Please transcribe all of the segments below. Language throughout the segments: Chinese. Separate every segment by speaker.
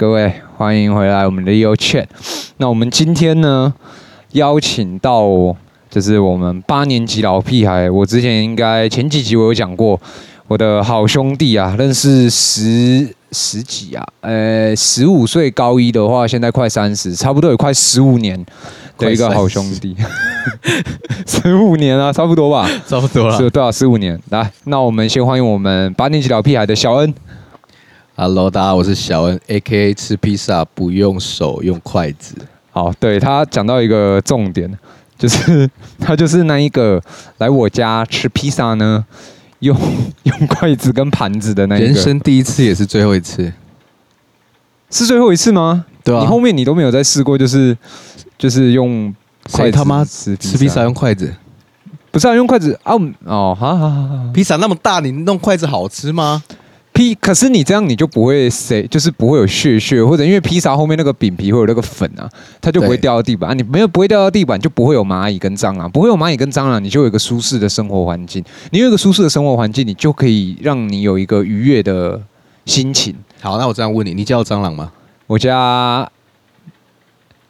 Speaker 1: 各位欢迎回来我们的 Leo Chat。那我们今天呢，邀请到就是我们八年级老屁孩。我之前应该前几集我有讲过，我的好兄弟啊，认识十十几啊，呃，十五岁高一的话，现在快三十，差不多有快十五年的一个好兄弟。十五年啊，差不多吧，
Speaker 2: 差不多了，
Speaker 1: 是多少？十五年。来，那我们先欢迎我们八年级老屁孩的小恩。
Speaker 2: Hello，大家好，我是小恩，A.K.A 吃披萨不用手，用筷子。
Speaker 1: 好，对，他讲到一个重点，就是 他就是那一个来我家吃披萨呢，用用筷子跟盘子的那一个。
Speaker 2: 人生第一次也是最后一次，
Speaker 1: 是最后一次吗？
Speaker 2: 对啊，
Speaker 1: 你后面你都没有再试过，就是就是用
Speaker 2: 筷子他妈吃吃披萨用筷子，
Speaker 1: 不是啊，用筷子啊？哦，好好好好，
Speaker 2: 披萨那么大，你弄筷子好吃吗？
Speaker 1: 披，可是你这样你就不会谁，就是不会有屑屑，或者因为披萨后面那个饼皮会有那个粉啊，它就不会掉到地板啊。你没有不会掉到地板，就不会有蚂蚁跟蟑螂，不会有蚂蚁跟蟑螂，你就有一个舒适的生活环境。你有一个舒适的生活环境，你就可以让你有一个愉悦的心情。
Speaker 2: 好，那我这样问你，你家有蟑螂吗？
Speaker 1: 我家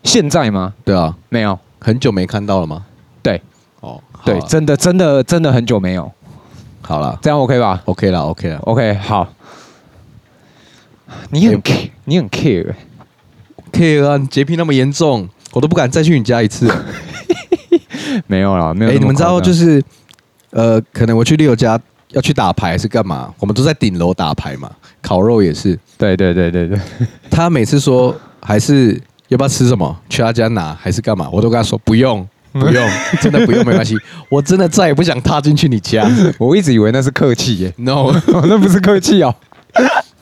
Speaker 1: 现在吗？
Speaker 2: 对啊，
Speaker 1: 没有，
Speaker 2: 很久没看到了吗？
Speaker 1: 对，
Speaker 2: 哦，
Speaker 1: 对，真的真的真的很久没有。
Speaker 2: 好了，
Speaker 1: 这样 OK 吧
Speaker 2: ？OK 了，OK 了
Speaker 1: ，OK 好。你很 care，你很 care，care
Speaker 2: 啊！洁癖那么严重，我都不敢再去你家一次。
Speaker 1: 没有啦，没有。
Speaker 2: 哎，你们知道就是，呃，可能我去 Leo 家要去打牌还是干嘛？我们都在顶楼打牌嘛，烤肉也是。
Speaker 1: 对对对对对。
Speaker 2: 他每次说还是要不要吃什么，去他家拿还是干嘛，我都跟他说不用不用，真的不用没关系。我真的再也不想踏进去你家。
Speaker 1: 我一直以为那是客气耶
Speaker 2: ，no，
Speaker 1: 那不是客气哦。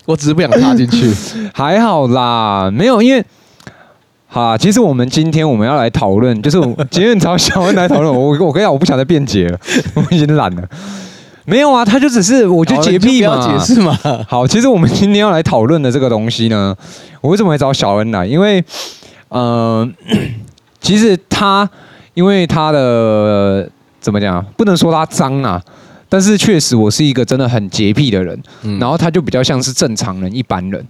Speaker 2: 我只是不想踏进去，
Speaker 1: 还好啦，没有，因为，好，其实我们今天我们要来讨论，就是今天找小恩来讨论。我我跟你讲，我不想再辩解了，我已经懒了。没有啊，他就只是，我就洁癖嘛，
Speaker 2: 解释嘛。
Speaker 1: 好，其实我们今天要来讨论的这个东西呢，我为什么会找小恩来？因为，呃，其实他，因为他的怎么讲，不能说他脏啊。但是确实，我是一个真的很洁癖的人，嗯、然后他就比较像是正常人一般人。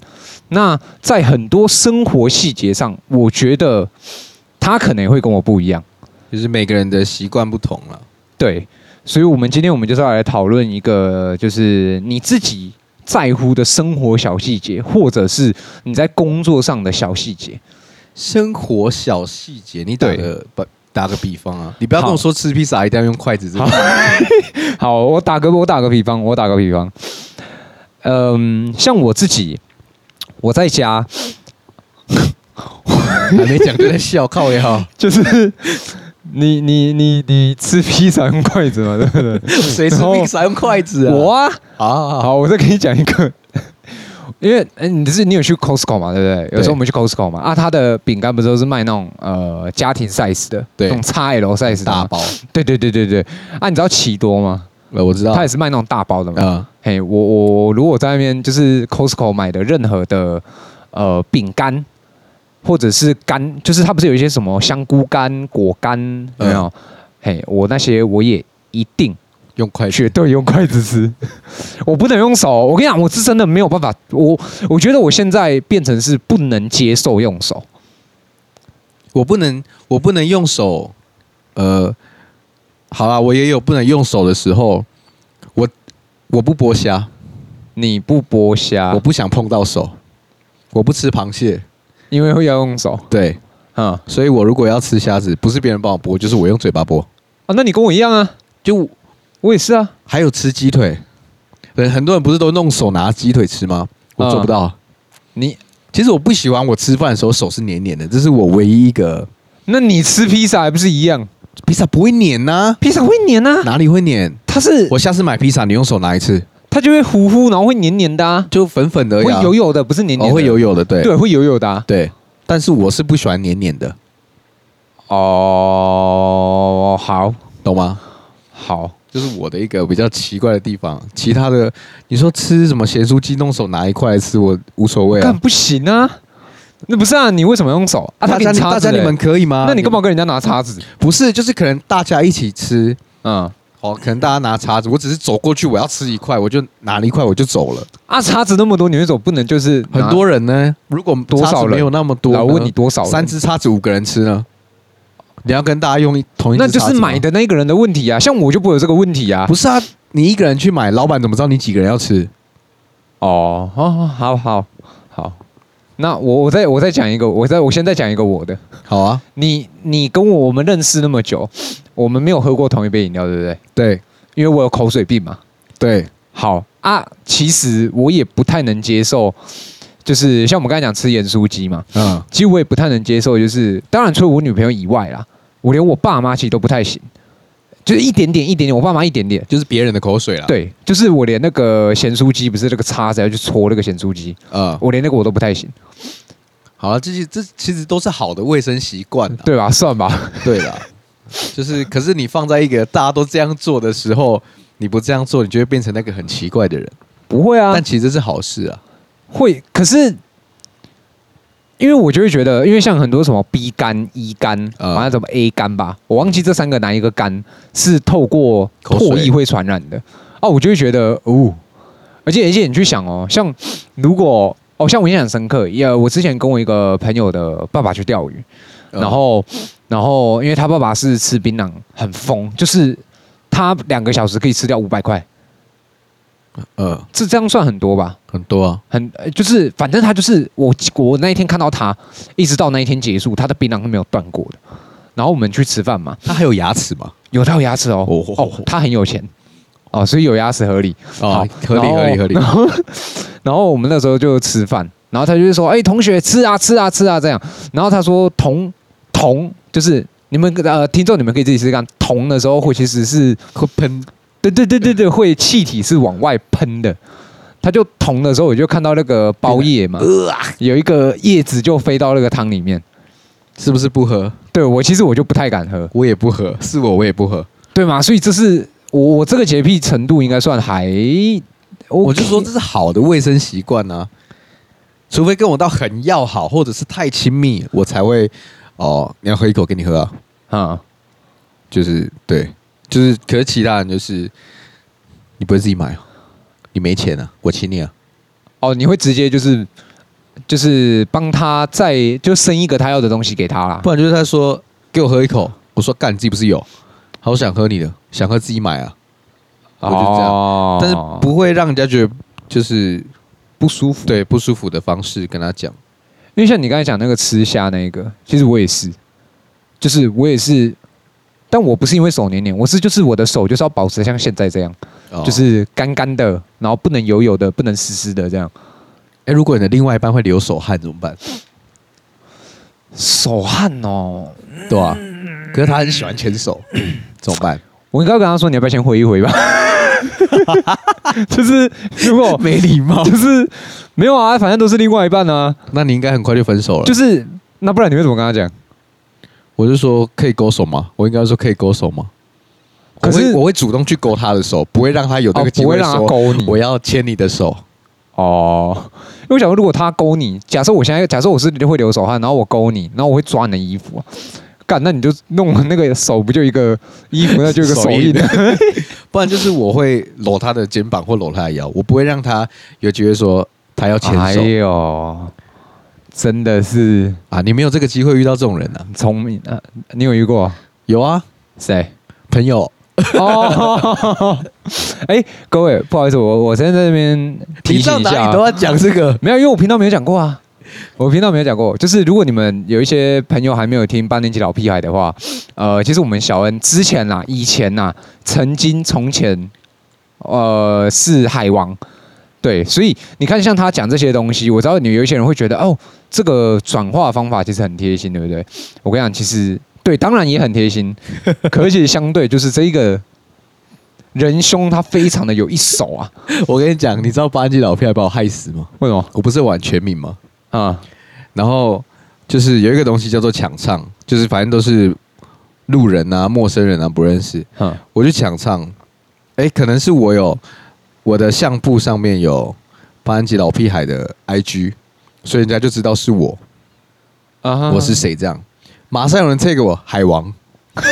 Speaker 1: 那在很多生活细节上，我觉得他可能会跟我不一样，
Speaker 2: 就是每个人的习惯不同了。
Speaker 1: 对，所以，我们今天我们就是要来讨论一个，就是你自己在乎的生活小细节，或者是你在工作上的小细节。
Speaker 2: 生活小细节，你打个不？打个比方啊，你不要跟我说吃披萨一定要用筷子。好，
Speaker 1: 好，我打个我打个比方，我打个比方。嗯，像我自己，我在家
Speaker 2: 还没讲就在笑，靠也好。
Speaker 1: 就是你你你你吃披萨用筷子嘛，对不对？
Speaker 2: 谁吃披萨用筷子啊？
Speaker 1: 我啊。
Speaker 2: 好好好，
Speaker 1: 好，我再给你讲一个。因为哎，你是你有去 Costco 嘛？对不对？有时候我们去 Costco 嘛，啊，它的饼干不是都是卖那种呃家庭 size 的，对，那种 XL size 大包。对对对对对。啊，你知道奇多吗？
Speaker 2: 呃，我知道，
Speaker 1: 他也是卖那种大包的嘛。嗯。嘿，我我如果在那边就是 Costco 买的任何的呃饼干，或者是干，就是它不是有一些什么香菇干、果干有没有？嘿，我那些我也一定。
Speaker 2: 用筷子，
Speaker 1: 绝对用筷子吃，我不能用手。我跟你讲，我是真的没有办法。我我觉得我现在变成是不能接受用手，
Speaker 2: 我不能，我不能用手。呃，好啦，我也有不能用手的时候。我我不剥虾，
Speaker 1: 你不剥虾，
Speaker 2: 我不想碰到手。我不吃螃蟹，
Speaker 1: 因为会要用手。
Speaker 2: 对，嗯，所以我如果要吃虾子，不是别人帮我剥，就是我用嘴巴剥。
Speaker 1: 啊，那你跟我一样啊，就。我也是啊，
Speaker 2: 还有吃鸡腿，对，很多人不是都弄手拿鸡腿吃吗？我做不到。你其实我不喜欢我吃饭的时候手是黏黏的，这是我唯一一个。
Speaker 1: 那你吃披萨还不是一样？
Speaker 2: 披萨不会黏呐，披萨会黏呐，哪里会黏？它是我下次买披萨，你用手拿一次，
Speaker 1: 它就会糊糊，然后会黏黏的啊，
Speaker 2: 就粉粉的，
Speaker 1: 会油油的，不是黏黏的，
Speaker 2: 会油油的，对，
Speaker 1: 对，会油油的，
Speaker 2: 对。但是我是不喜欢黏黏的。
Speaker 1: 哦，好，
Speaker 2: 懂吗？
Speaker 1: 好。
Speaker 2: 就是我的一个比较奇怪的地方，其他的你说吃什么咸酥鸡，弄手拿一块来吃，我无所谓啊。
Speaker 1: 干不行啊，那不是啊？你为什么用手啊？
Speaker 2: 大家大家你们可以吗？
Speaker 1: 那你干嘛跟人家拿叉子？
Speaker 2: 不是，就是可能大家一起吃，嗯，哦，可能大家拿叉子，我只是走过去，我要吃一块，我就拿了一块，我就走了。
Speaker 1: 啊，叉子那么多，你为什么不能就是
Speaker 2: 很多人呢？如果
Speaker 1: 多少人
Speaker 2: 没有那么多，
Speaker 1: 我问你多少人？
Speaker 2: 三只叉子五个人吃呢？你要跟大家用同一，
Speaker 1: 那就是买的那个人的问题啊。像我就不会有这个问题啊。
Speaker 2: 不是啊，你一个人去买，老板怎么知道你几个人要吃？
Speaker 1: 哦，好好好好。那我我再我再讲一个，我再我先再讲一个我的。
Speaker 2: 好啊，
Speaker 1: 你你跟我我们认识那么久，我们没有喝过同一杯饮料，对不对？
Speaker 2: 对，
Speaker 1: 因为我有口水病嘛。
Speaker 2: 对，
Speaker 1: 好啊，其实我也不太能接受，就是像我们刚才讲吃盐酥鸡嘛，嗯，其实我也不太能接受，就是当然除了我女朋友以外啦，我连我爸妈其实都不太行。就是一点点一点点，我爸妈一点点，
Speaker 2: 就是别人的口水了。
Speaker 1: 对，就是我连那个咸酥鸡，不是那个叉子要去戳那个咸酥鸡，嗯，我连那个我都不太行。
Speaker 2: 好了，这些这其实都是好的卫生习惯，
Speaker 1: 对吧？算吧，
Speaker 2: 对了，就是可是你放在一个大家都这样做的时候，你不这样做，你就会变成那个很奇怪的人。
Speaker 1: 不会啊，
Speaker 2: 但其实这是好事啊。
Speaker 1: 会，可是。因为我就会觉得，因为像很多什么 B 肝、E 肝，好像什么 A 肝吧，我忘记这三个哪一个肝是透过唾液会传染的哦、啊，我就会觉得哦，而且而且你去想哦，像如果哦，像我印象很深刻，也我之前跟我一个朋友的爸爸去钓鱼，然后然后因为他爸爸是吃槟榔很疯，就是他两个小时可以吃掉五百块。呃，这这样算很多吧？
Speaker 2: 很多啊，
Speaker 1: 很就是，反正他就是我，我那一天看到他，一直到那一天结束，他的槟榔是没有断过的。然后我们去吃饭嘛，
Speaker 2: 他还有牙齿吗？
Speaker 1: 有，他有牙齿哦。哦，哦，他很有钱哦，所以有牙齿合理。
Speaker 2: 哦，合理合理合理。
Speaker 1: 然后，然后我们那时候就吃饭，然后他就说：“哎，同学，吃啊吃啊吃啊这样。”然后他说：“铜铜就是你们呃听众，你们可以自己试试看，铜的时候会其实是会喷。”对对对对对，会气体是往外喷的。他就捅的时候，我就看到那个包叶嘛，有一个叶子就飞到那个汤里面，
Speaker 2: 是不是不喝？
Speaker 1: 对，我其实我就不太敢喝，
Speaker 2: 我也不喝，是我我也不喝，
Speaker 1: 对吗？所以这是我我这个洁癖程度应该算还，OK，
Speaker 2: 我就说这是好的卫生习惯啊。除非跟我到很要好或者是太亲密，我才会哦，你要喝一口给你喝啊，啊，就是对。就是，可是其他人就是，你不会自己买，你没钱啊，我请你啊。
Speaker 1: 哦，你会直接就是，就是帮他再就生一个他要的东西给他啦。
Speaker 2: 不然就是他说给我喝一口，我说干，你自己不是有，好想喝你的，想喝自己买啊。我就这样，哦，但是不会让人家觉得就是不舒服，对不舒服的方式跟他讲。
Speaker 1: 因为像你刚才讲那个吃虾那个，其实我也是，就是我也是。但我不是因为手黏黏，我是就是我的手就是要保持像现在这样，哦、就是干干的，然后不能油油的，不能湿湿的这样。
Speaker 2: 哎，如果你的另外一半会流手汗怎么办？
Speaker 1: 手汗哦，
Speaker 2: 对啊，可是他很喜欢牵手，怎么办？
Speaker 1: 我应该跟他说，你要不要先回一回吧？就是如果
Speaker 2: 没礼貌，
Speaker 1: 就是没有啊，反正都是另外一半啊。
Speaker 2: 那你应该很快就分手了。
Speaker 1: 就是那不然你会怎么跟他讲？
Speaker 2: 我就说可以勾手吗？我应该说可以勾手吗？可是我会，主动去勾他的手，不会让他有那个机会勾你。我要牵你的手
Speaker 1: 哦。因为我想说，如果他勾你，假设我现在假设我是会流手汗，然后我勾你，然后我会抓你的衣服，干，那你就弄那个手不就一个衣服，那就一个手印。
Speaker 2: 不然就是我会搂他的肩膀或搂他的腰，我不会让他有机会说他要牵手。哎呦。真的是啊，你没有这个机会遇到这种人呢、啊。
Speaker 1: 聪明啊，你有遇过？
Speaker 2: 有啊，
Speaker 1: 谁？
Speaker 2: 朋友。
Speaker 1: 哦，哎，各位，不好意思，我我现在在这边提醒一下，
Speaker 2: 你都要讲这个？
Speaker 1: 没有，因为我频道没有讲过啊。我频道没有讲过，就是如果你们有一些朋友还没有听八年级老屁孩的话，呃，其实我们小恩之前呐，以前呐，曾经从前，呃，是海王。对，所以你看，像他讲这些东西，我知道你有一些人会觉得，哦，这个转化方法其实很贴心，对不对？我跟你讲，其实对，当然也很贴心，可是相对就是这一个仁兄他非常的有一手啊。
Speaker 2: 我跟你讲，你知道八年级老屁孩把我害死吗？
Speaker 1: 为什么？
Speaker 2: 我不是玩全民吗？啊，然后就是有一个东西叫做抢唱，就是反正都是路人啊、陌生人啊不认识，嗯，我就抢唱，哎，可能是我有。我的相簿上面有八安吉老屁孩的 IG，所以人家就知道是我，uh huh. 我是谁这样。马上有人 take 我海王，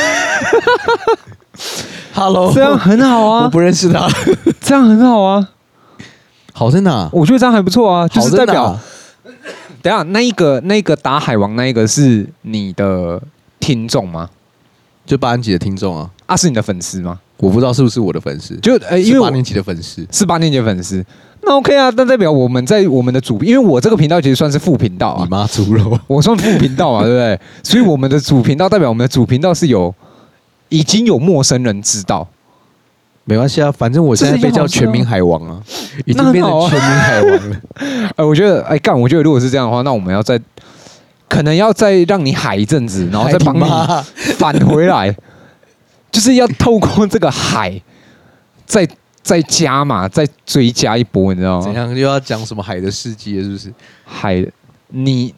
Speaker 2: Hello，
Speaker 1: 这样很好啊。
Speaker 2: 我不认识他，
Speaker 1: 这样很好啊。
Speaker 2: 好在哪？
Speaker 1: 我觉得这样还不错啊，就是代表。等下，那一个那一个打海王那一个是你的听众吗？
Speaker 2: 就八安吉的听众啊？
Speaker 1: 啊，是你的粉丝吗？
Speaker 2: 我不知道是不是我的粉丝。
Speaker 1: 就呃，因为
Speaker 2: 八年级的粉丝
Speaker 1: 是八年级的粉丝，那 OK 啊，那代表我们在我们的主，因为我这个频道其实算是副频道啊。
Speaker 2: 你妈猪肉，
Speaker 1: 我算副频道啊，对不对？所以我们的主频道代表我们的主频道是有已经有陌生人知道。
Speaker 2: 没关系啊，反正我现在被叫全民海王啊，已经变成全民海王了。
Speaker 1: 哎，我觉得，哎干，我觉得如果是这样的话，那我们要再，可能要再让你海一阵子，然后再帮你返回来，就是要透过这个海，再再加嘛，再追加一波，你知道吗？
Speaker 2: 怎样又要讲什么海的事迹了？是不是？
Speaker 1: 海，你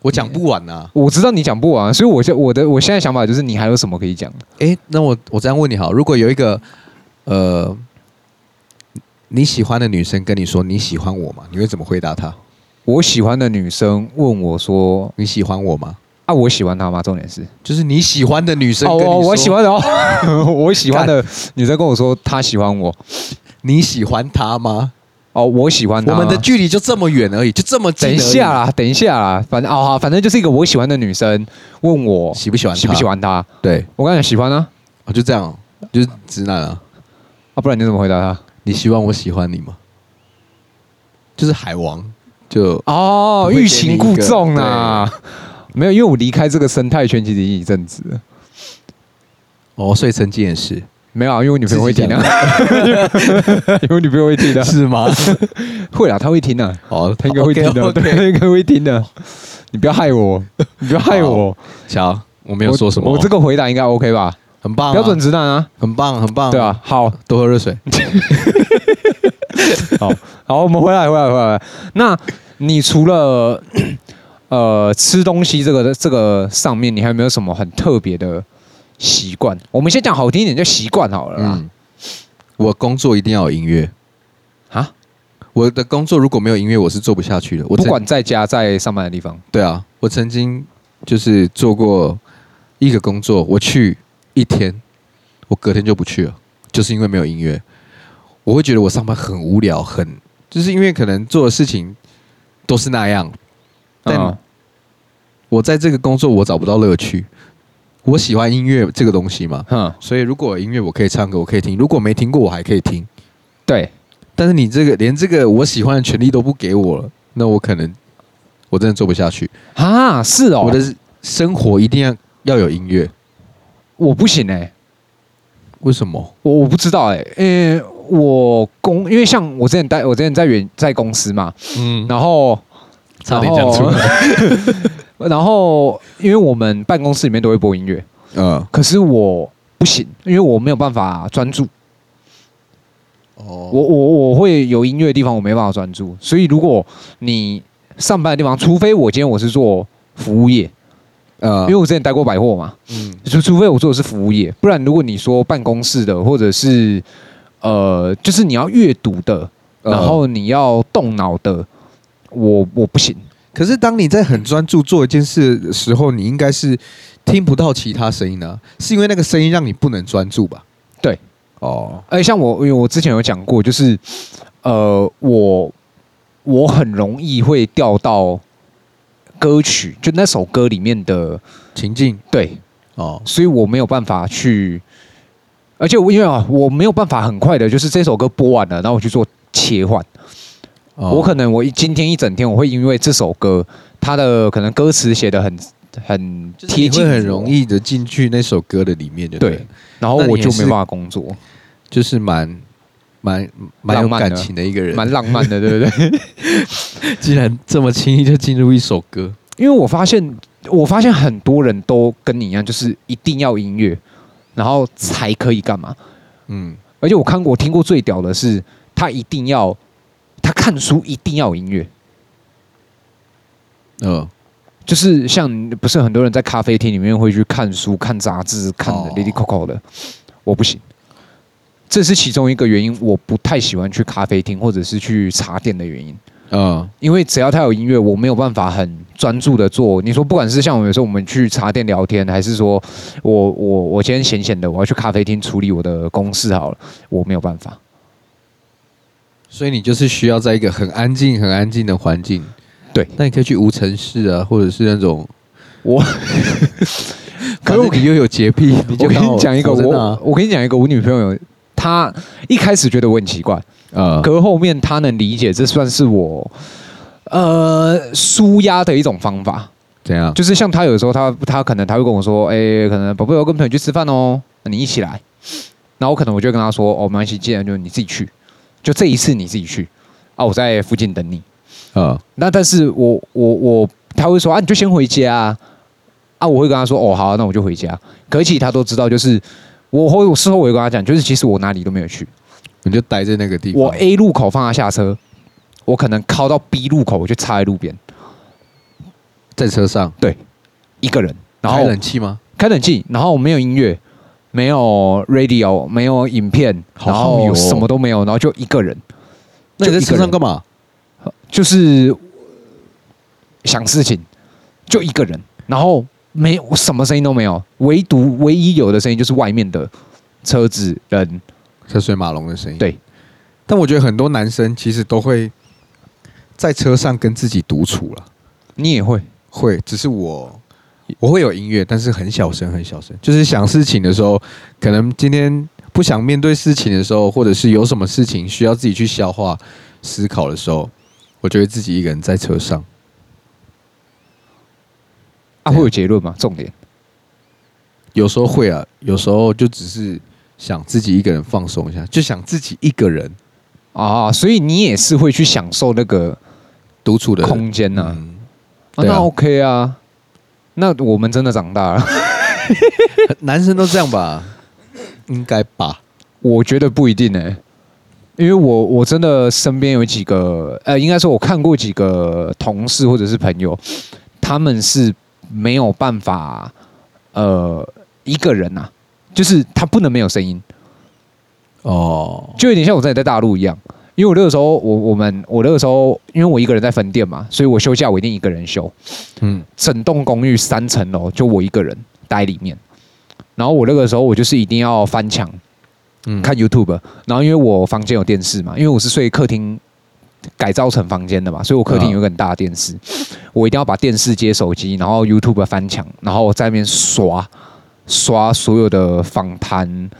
Speaker 2: 我讲不完啊！
Speaker 1: 我知道你讲不完，所以我现我的我现在想法就是，你还有什么可以讲？
Speaker 2: 哎，那我我这样问你好，如果有一个。呃，你喜欢的女生跟你说你喜欢我吗？你会怎么回答她？
Speaker 1: 我喜欢的女生问我说
Speaker 2: 你喜欢我吗？
Speaker 1: 啊，我喜欢他吗？重点是
Speaker 2: 就是你喜欢的女生跟
Speaker 1: 哦，我喜欢的哦，我喜欢的女生跟我说她喜欢我，
Speaker 2: 你喜欢她吗？
Speaker 1: 哦，我喜欢她。
Speaker 2: 我们的距离就这么远而已，就这么近。
Speaker 1: 等一下啦，等一下啦，反正哦好，反正就是一个我喜欢的女生问我
Speaker 2: 喜不喜欢，
Speaker 1: 喜不喜欢她？
Speaker 2: 对，
Speaker 1: 我刚才喜欢呢，
Speaker 2: 哦，就这样，就是直男啊。
Speaker 1: 啊，不然你怎么回答她？
Speaker 2: 你希望我喜欢你吗？就是海王，就
Speaker 1: 哦，欲擒故纵啊！没有，因为我离开这个生态圈其实已经一阵子了。
Speaker 2: 哦，所以曾经也是
Speaker 1: 没有啊，因为我女朋友会听 的，因为女朋友会听的，
Speaker 2: 是吗？
Speaker 1: 会啊，她会听的。
Speaker 2: 哦，
Speaker 1: 她应该会听的，对，应该会听的。你不要害我，你不要害我。
Speaker 2: 瞧，我没有说什么，
Speaker 1: 我这个回答应该 OK 吧？
Speaker 2: 很棒，
Speaker 1: 标准直男啊，
Speaker 2: 很棒，很棒，
Speaker 1: 对啊，好
Speaker 2: 多喝热水。
Speaker 1: 好好，我们回来，回来，回来。那你除了呃吃东西这个这个上面，你还有没有什么很特别的习惯？我们先讲好听一点，就习惯好了。嗯，
Speaker 2: 我工作一定要有音乐啊！我的工作如果没有音乐，我是做不下去的。我
Speaker 1: 不管在家在上班的地方，
Speaker 2: 对啊，我曾经就是做过一个工作，我去。一天，我隔天就不去了，就是因为没有音乐，我会觉得我上班很无聊，很就是因为可能做的事情都是那样，但我在这个工作我找不到乐趣。我喜欢音乐这个东西嘛，嗯，所以如果有音乐我可以唱歌，我可以听；如果没听过我还可以听。
Speaker 1: 对，
Speaker 2: 但是你这个连这个我喜欢的权利都不给我了，那我可能我真的做不下去
Speaker 1: 啊！是哦，
Speaker 2: 我的生活一定要要有音乐。
Speaker 1: 我不行哎、欸，
Speaker 2: 为什么？
Speaker 1: 我我不知道哎、欸，因为我公，因为像我之前待，我之前在远在公司嘛，嗯，然后
Speaker 2: 差点讲出来，
Speaker 1: 然后 因为我们办公室里面都会播音乐，
Speaker 2: 嗯，
Speaker 1: 可是我不行，因为我没有办法专注。哦，我我我会有音乐的地方，我没办法专注，所以如果你上班的地方，除非我今天我是做服务业。呃，因为我之前待过百货嘛，嗯，就除非我做的是服务业，不然如果你说办公室的，或者是呃，就是你要阅读的，然后你要动脑的，我我不行。
Speaker 2: 可是当你在很专注做一件事的时候，你应该是听不到其他声音呢？是因为那个声音让你不能专注吧？
Speaker 1: 对，哦，而且像我，因为我之前有讲过，就是呃，我我很容易会掉到。歌曲就那首歌里面的
Speaker 2: 情境，
Speaker 1: 对哦，所以我没有办法去，而且我因为啊，我没有办法很快的，就是这首歌播完了，然后我去做切换。哦、我可能我今天一整天，我会因为这首歌，它的可能歌词写的很很贴近，
Speaker 2: 很容易的进去那首歌的里面就对，对，
Speaker 1: 然后我就没办法工作，
Speaker 2: 就是蛮。蛮蛮有感情的一个人，
Speaker 1: 蛮浪漫的，对不对？
Speaker 2: 竟然这么轻易就进入一首歌，
Speaker 1: 因为我发现，我发现很多人都跟你一样，就是一定要音乐，然后才可以干嘛？嗯，而且我看过，我听过最屌的是，他一定要，他看书一定要有音乐。嗯、呃，就是像不是很多人在咖啡厅里面会去看书、看杂志、看的哩哩抠抠的，我不行。这是其中一个原因，我不太喜欢去咖啡厅或者是去茶店的原因。嗯，因为只要他有音乐，我没有办法很专注的做。你说不管是像我有时候我们去茶店聊天，还是说我我我今天闲闲的我要去咖啡厅处理我的公事好了，我没有办法。
Speaker 2: 所以你就是需要在一个很安静、很安静的环境。
Speaker 1: 对，
Speaker 2: 那你可以去无尘室啊，或者是那种
Speaker 1: 我。
Speaker 2: 可是你又有洁癖，你就
Speaker 1: 我跟你讲一个，我我跟你讲一个，我女朋友她一开始觉得我很奇怪，呃，可是后面她能理解，这算是我呃舒压的一种方法。
Speaker 2: 怎样？
Speaker 1: 就是像她有时候，她她可能她会跟我说，哎、欸，可能宝贝，我跟朋友去吃饭哦，你一起来。然后我可能我就跟她说，哦，没关系，既然就你自己去，就这一次你自己去啊，我在附近等你。啊，那但是我我我，他会说啊，你就先回家啊。啊，我会跟他说，哦，好啊，那我就回家。可其实他都知道，就是我会，我事后我会跟他讲，就是其实我哪里都没有去，
Speaker 2: 你就待在那个地方。
Speaker 1: 我 A 路口放他下车，我可能靠到 B 路口，我就插在路边，
Speaker 2: 在车上，
Speaker 1: 对，一个人，然后
Speaker 2: 开冷气吗？
Speaker 1: 开冷气，然后没有音乐，没有 radio，没有影片，然后什么都没有，然后就一个人。
Speaker 2: 那你在车上干嘛？
Speaker 1: 就是想事情，就一个人，然后。没，有什么声音都没有，唯独唯一有的声音就是外面的车子、人、
Speaker 2: 车水马龙的声音。
Speaker 1: 对，
Speaker 2: 但我觉得很多男生其实都会在车上跟自己独处了。
Speaker 1: 你也会？
Speaker 2: 会，只是我我会有音乐，但是很小声，很小声。就是想事情的时候，可能今天不想面对事情的时候，或者是有什么事情需要自己去消化、思考的时候，我就会自己一个人在车上。
Speaker 1: 啊，会有结论吗？重点，
Speaker 2: 有时候会啊，有时候就只是想自己一个人放松一下，就想自己一个人
Speaker 1: 啊，所以你也是会去享受那个
Speaker 2: 独处的
Speaker 1: 空间呢？那 OK 啊，那我们真的长大了，
Speaker 2: 男生都这样吧？应该吧？
Speaker 1: 我觉得不一定呢、欸，因为我我真的身边有几个，呃，应该说我看过几个同事或者是朋友，他们是。没有办法，呃，一个人呐、啊，就是他不能没有声音，哦，就有点像我之前在大陆一样，因为我那个时候，我我们我那个时候，因为我一个人在分店嘛，所以我休假我一定一个人休，嗯，整栋公寓三层楼就我一个人待里面，然后我那个时候我就是一定要翻墙，嗯，看 YouTube，然后因为我房间有电视嘛，因为我是睡客厅。改造成房间的嘛，所以我客厅有一个很大的电视，我一定要把电视接手机，然后 YouTube 翻墙，然后在那边刷刷所有的访谈，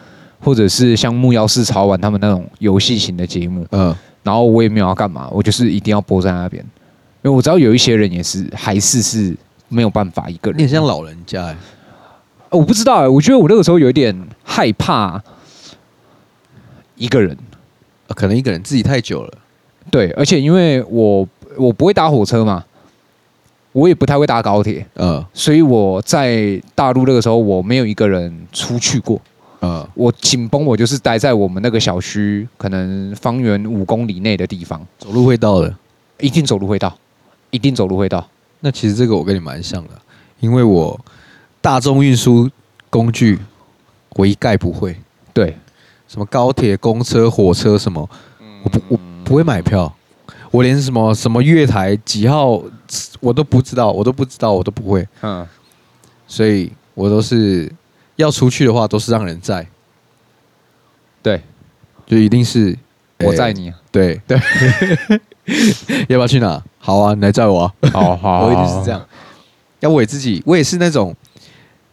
Speaker 1: 或者是像木曜四超玩他们那种游戏型的节目，嗯，然后我也没有要干嘛，我就是一定要播在那边，因为我知道有一些人也是还是是没有办法一个人，
Speaker 2: 你很像老人家哎，
Speaker 1: 我不知道哎，我觉得我那个时候有一点害怕一个人，
Speaker 2: 可能一个人自己太久了。
Speaker 1: 对，而且因为我我不会搭火车嘛，我也不太会搭高铁，嗯，所以我在大陆那个时候我没有一个人出去过，嗯，我紧绷我就是待在我们那个小区，可能方圆五公里内的地方，
Speaker 2: 走路会到的，
Speaker 1: 一定走路会到，一定走路会到。
Speaker 2: 那其实这个我跟你蛮像的，因为我大众运输工具我一概不会，
Speaker 1: 对，
Speaker 2: 什么高铁、公车、火车什么，我不我。不会买票，我连什么什么月台几号我都不知道，我都不知道，我都不会。嗯，所以我都是要出去的话，都是让人载。
Speaker 1: 对，
Speaker 2: 就一定是
Speaker 1: 我载你。
Speaker 2: 对对，要不要去哪？好啊，你来载我啊。
Speaker 1: 好好，
Speaker 2: 我一定是这样。要为自己，我也是那种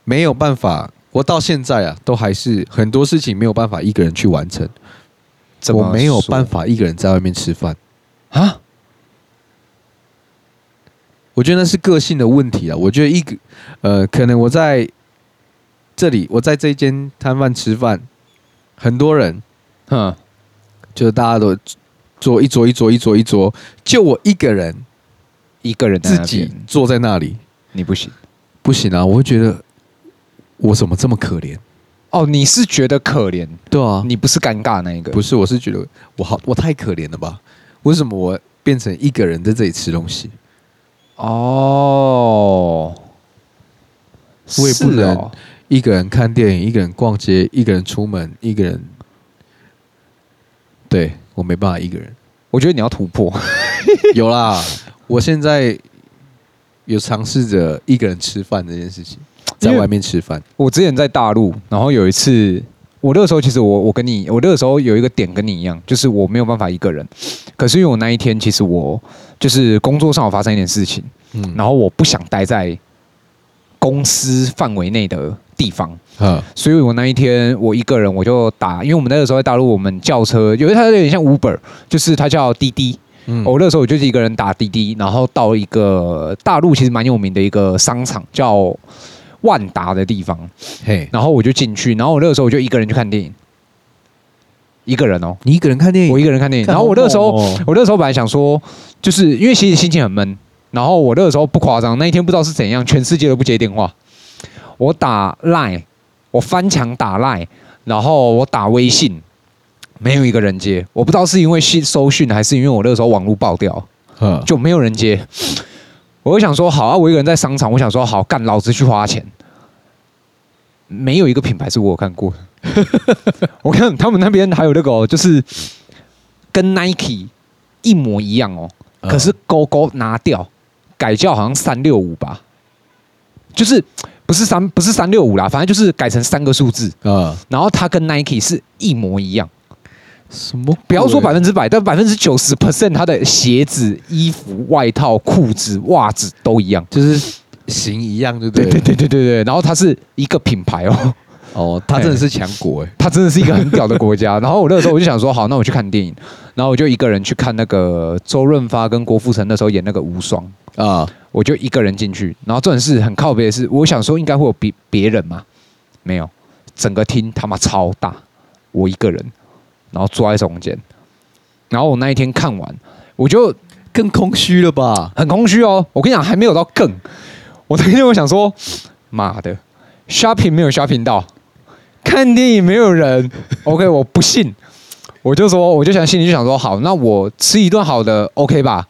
Speaker 2: 没有办法，我到现在啊，都还是很多事情没有办法一个人去完成。我没有办法一个人在外面吃饭啊！我觉得那是个性的问题啊。我觉得一个呃，可能我在这里，我在这间摊贩吃饭，很多人，嗯，就是大家都坐一桌一桌一桌一桌，就我一个人，
Speaker 1: 一个人
Speaker 2: 自己坐在那里，
Speaker 1: 你不行，
Speaker 2: 不行啊！我会觉得我怎么这么可怜？
Speaker 1: 哦，你是觉得可怜？
Speaker 2: 对啊，
Speaker 1: 你不是尴尬那一个？
Speaker 2: 不是，我是觉得我好，我太可怜了吧？为什么我变成一个人在这里吃东西？哦，我也不能一个人看电影，一个人逛街，一个人出门，一个人。对，我没办法一个人。
Speaker 1: 我觉得你要突破。
Speaker 2: 有啦，我现在有尝试着一个人吃饭这件事情，在外面吃饭。
Speaker 1: 我之前在大陆，然后有一次，我那个时候其实我我跟你，我那个时候有一个点跟你一样，就是我没有办法一个人。可是因为我那一天其实我就是工作上有发生一点事情，嗯，然后我不想待在公司范围内的地方，嗯，所以我那一天我一个人我就打，因为我们那个时候在大陆，我们叫车，因为它有点像 Uber，就是它叫滴滴。嗯、我那时候我就是一个人打滴滴，然后到一个大陆其实蛮有名的一个商场叫万达的地方，嘿，然后我就进去，然后我那个时候我就一个人去看电影，一个人哦，
Speaker 2: 你一个人看电影，
Speaker 1: 我一个人看电影，然后我那个时候我那个时候本来想说，就是因为其实心情很闷，然后我那个时候不夸张，那一天不知道是怎样，全世界都不接电话，我打 Line，我翻墙打 Line，然后我打微信。没有一个人接，我不知道是因为信收讯还是因为我那个时候网络爆掉，就没有人接。我就想说，好啊，我一个人在商场，我想说，好干，老子去花钱。没有一个品牌是我有看过的。我看他们那边还有那个，就是跟 Nike 一模一样哦，可是勾勾拿掉，改叫好像三六五吧，就是不是三不是三六五啦，反正就是改成三个数字。嗯然后它跟 Nike 是一模一样。
Speaker 2: 什么？
Speaker 1: 不要说百分之百，但百分之九十 percent，它的鞋子、衣服、外套、裤子、袜子都一样，
Speaker 2: 就是型一样，对不对？
Speaker 1: 对对对对对对。然后它是一个品牌哦，
Speaker 2: 哦，他真的是强国哎，
Speaker 1: 它真的是一个很屌的国家。然后我那个时候我就想说，好，那我去看电影，然后我就一个人去看那个周润发跟郭富城那时候演那个无双啊，我就一个人进去。然后这种事很靠别的是，我想说应该会有别别人嘛，没有，整个厅他妈超大，我一个人。然后坐在中间，然后我那一天看完，我就
Speaker 2: 更空虚了吧？
Speaker 1: 很空虚哦！我跟你讲，还没有到更。我那天我想说，妈的，shopping 没有 shopping 到，看电影没有人。OK，我不信，我就说，我就想心里就想说，好，那我吃一顿好的，OK 吧？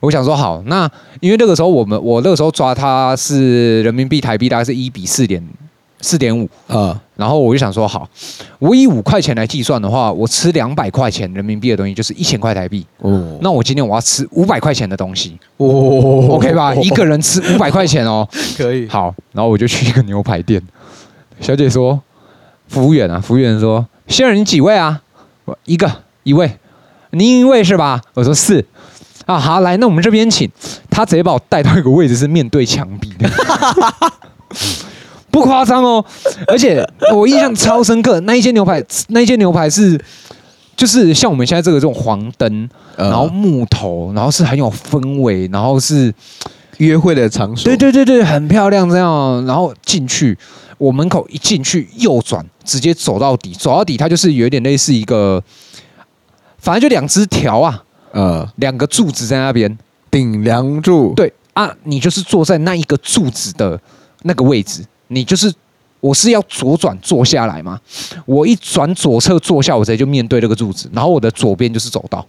Speaker 1: 我想说好，那因为那个时候我们我那个时候抓它是人民币台币大概是一比四点。四点五啊，然后我就想说，好，我以五块钱来计算的话，我吃两百块钱人民币的东西就是一千块台币。哦，那我今天我要吃五百块钱的东西，哦，OK 吧？一个人吃五百块钱哦，
Speaker 2: 可以。
Speaker 1: 好，然后我就去一个牛排店，小姐说，服务员啊，服务员说，先生你几位啊？我一个一位，您一位是吧？我说是。啊，好，来，那我们这边请。他直接把我带到一个位置是面对墙壁的。不夸张哦，而且我印象超深刻，那一间牛排，那一间牛排是，就是像我们现在这个这种黄灯，然后木头，然后是很有氛围，然后是
Speaker 2: 约会的场所，
Speaker 1: 对对对对，很漂亮这样。然后进去，我门口一进去右转，直接走到底，走到底它就是有点类似一个，反正就两只条啊，呃，两个柱子在那边
Speaker 2: 顶梁柱，
Speaker 1: 对啊，你就是坐在那一个柱子的那个位置。你就是，我是要左转坐下来吗？我一转左侧坐下，我直接就面对那个柱子，然后我的左边就是走道。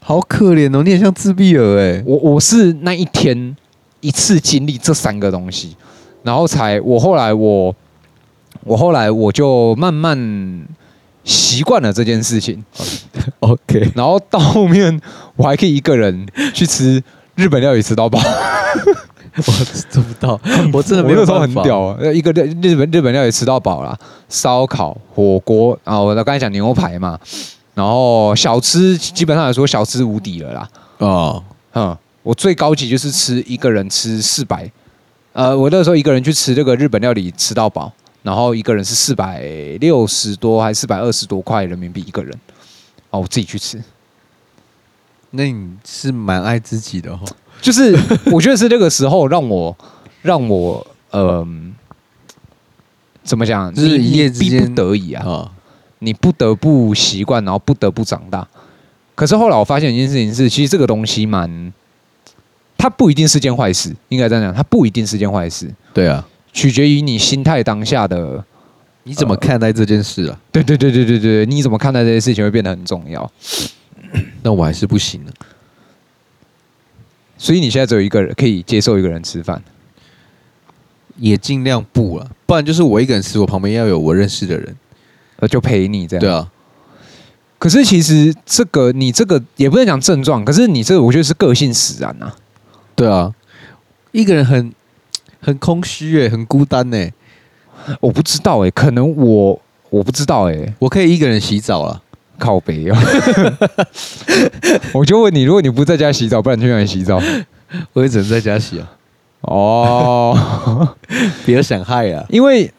Speaker 2: 好可怜哦，你也像自闭儿哎。
Speaker 1: 我我是那一天一次经历这三个东西，然后才我后来我我后来我就慢慢习惯了这件事情。
Speaker 2: OK，
Speaker 1: 然后到后面我还可以一个人去吃日本料理吃到饱。
Speaker 2: 我做不到，我真的没有。
Speaker 1: 那时候很屌啊，一个日日本日本料理吃到饱了，烧烤、火锅啊，我刚才讲牛排嘛，然后小吃基本上来说小吃无敌了啦。哦，嗯，我最高级就是吃一个人吃四百，呃，我那时候一个人去吃这个日本料理吃到饱，然后一个人是四百六十多还是四百二十多块人民币一个人，哦，我自己去吃。
Speaker 2: 那你是蛮爱自己的哦。
Speaker 1: 就是我觉得是那个时候让我让我嗯、呃，怎么讲？
Speaker 2: 就是一夜之
Speaker 1: 间不得已啊，你不得不习惯，然后不得不长大。可是后来我发现一件事情是，其实这个东西蛮，它不一定是件坏事，应该这样讲，它不一定是件坏事。
Speaker 2: 对啊，
Speaker 1: 取决于你心态当下的，
Speaker 2: 你怎么看待这件事啊？
Speaker 1: 对对对对对对，你怎么看待这件事情会变得很重要。
Speaker 2: 那我还是不行了。
Speaker 1: 所以你现在只有一个人可以接受一个人吃饭，
Speaker 2: 也尽量不了，不然就是我一个人吃，我旁边要有我认识的人，
Speaker 1: 呃，就陪你这样。
Speaker 2: 对啊。
Speaker 1: 可是其实这个你这个也不能讲症状，可是你这个我觉得是个性使然呐、啊。
Speaker 2: 对啊，一个人很很空虚哎，很孤单哎。
Speaker 1: 我不知道哎，可能我我不知道哎，
Speaker 2: 我可以一个人洗澡了，
Speaker 1: 靠北哦。我就问你，如果你不在家洗澡，不然你去哪里洗澡？
Speaker 2: 我也只能在家洗啊。
Speaker 1: 哦，
Speaker 2: 别想害啊，
Speaker 1: 因为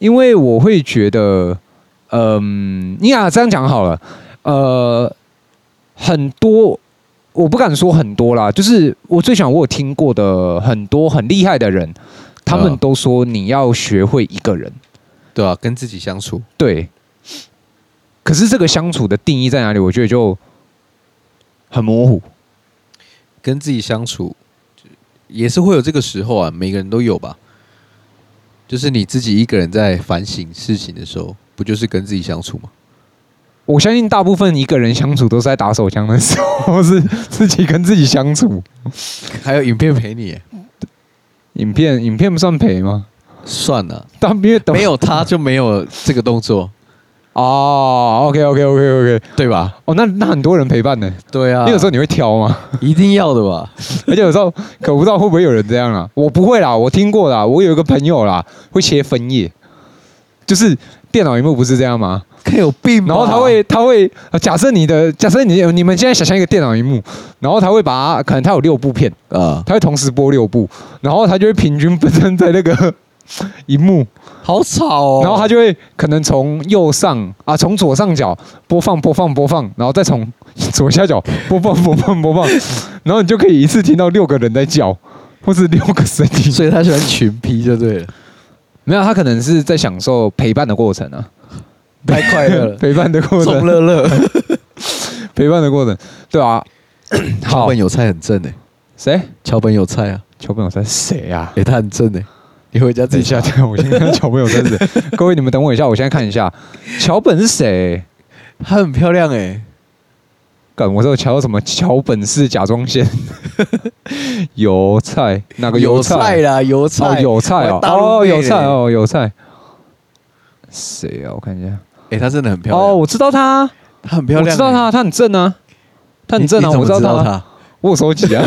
Speaker 1: 因为我会觉得，嗯，你啊这样讲好了，呃，很多我不敢说很多啦，就是我最想我有听过的很多很厉害的人，他们都说你要学会一个人，
Speaker 2: 对啊，跟自己相处，
Speaker 1: 对。可是这个相处的定义在哪里？我觉得就很模糊，
Speaker 2: 跟自己相处。也是会有这个时候啊，每个人都有吧。就是你自己一个人在反省事情的时候，不就是跟自己相处吗？
Speaker 1: 我相信大部分一个人相处都是在打手枪的时候，是自己跟自己相处。
Speaker 2: 还有影片陪你，
Speaker 1: 影片影片不算陪吗？
Speaker 2: 算了，
Speaker 1: 但因为
Speaker 2: 没有他就没有这个动作。
Speaker 1: 哦，OK，OK，OK，OK，
Speaker 2: 对吧？
Speaker 1: 哦，那那很多人陪伴呢。
Speaker 2: 对啊，
Speaker 1: 那有时候你会挑吗？
Speaker 2: 一定要的吧。
Speaker 1: 而且有时候可不知道会不会有人这样啊？我不会啦，我听过啦。我有一个朋友啦，会切分页，就是电脑萤幕不是这样吗？
Speaker 2: 看有病。
Speaker 1: 然后他会他会假设你的假设你你们现在想象一个电脑荧幕，然后他会把它可能他有六部片啊，他会同时播六部，然后他就会平均分散在那个。荧幕
Speaker 2: 好吵哦，
Speaker 1: 然后他就会可能从右上啊，从左上角播放播放播放，然后再从 左下角播放播放播放，然后你就可以一次听到六个人在叫，或是六个声音。
Speaker 2: 所以他喜欢群批就对了，
Speaker 1: 没有他可能是在享受陪伴的过程啊，
Speaker 2: 太快乐了，
Speaker 1: 陪伴的过程，
Speaker 2: 众乐乐，
Speaker 1: 陪伴的过程，对啊。
Speaker 2: 桥本有菜很正哎，
Speaker 1: 谁？
Speaker 2: 桥本有菜啊，
Speaker 1: 桥本有菜谁啊？
Speaker 2: 哎，他很正哎。你回家自己下
Speaker 1: 掉。我先看桥本有在这。各位，你们等我一下，我现在看一下桥本是谁？
Speaker 2: 她很漂亮哎。
Speaker 1: 干，我说桥什么？桥本市甲状腺油菜，哪个油菜
Speaker 2: 啦？油菜，
Speaker 1: 油菜哦，哦，油菜哦，油菜。谁啊？我看一下。
Speaker 2: 哎，她真的很漂亮。
Speaker 1: 哦，我知道她，
Speaker 2: 她很漂亮。
Speaker 1: 我知道她，她很正啊，她很正啊。我知道她，我有收集啊。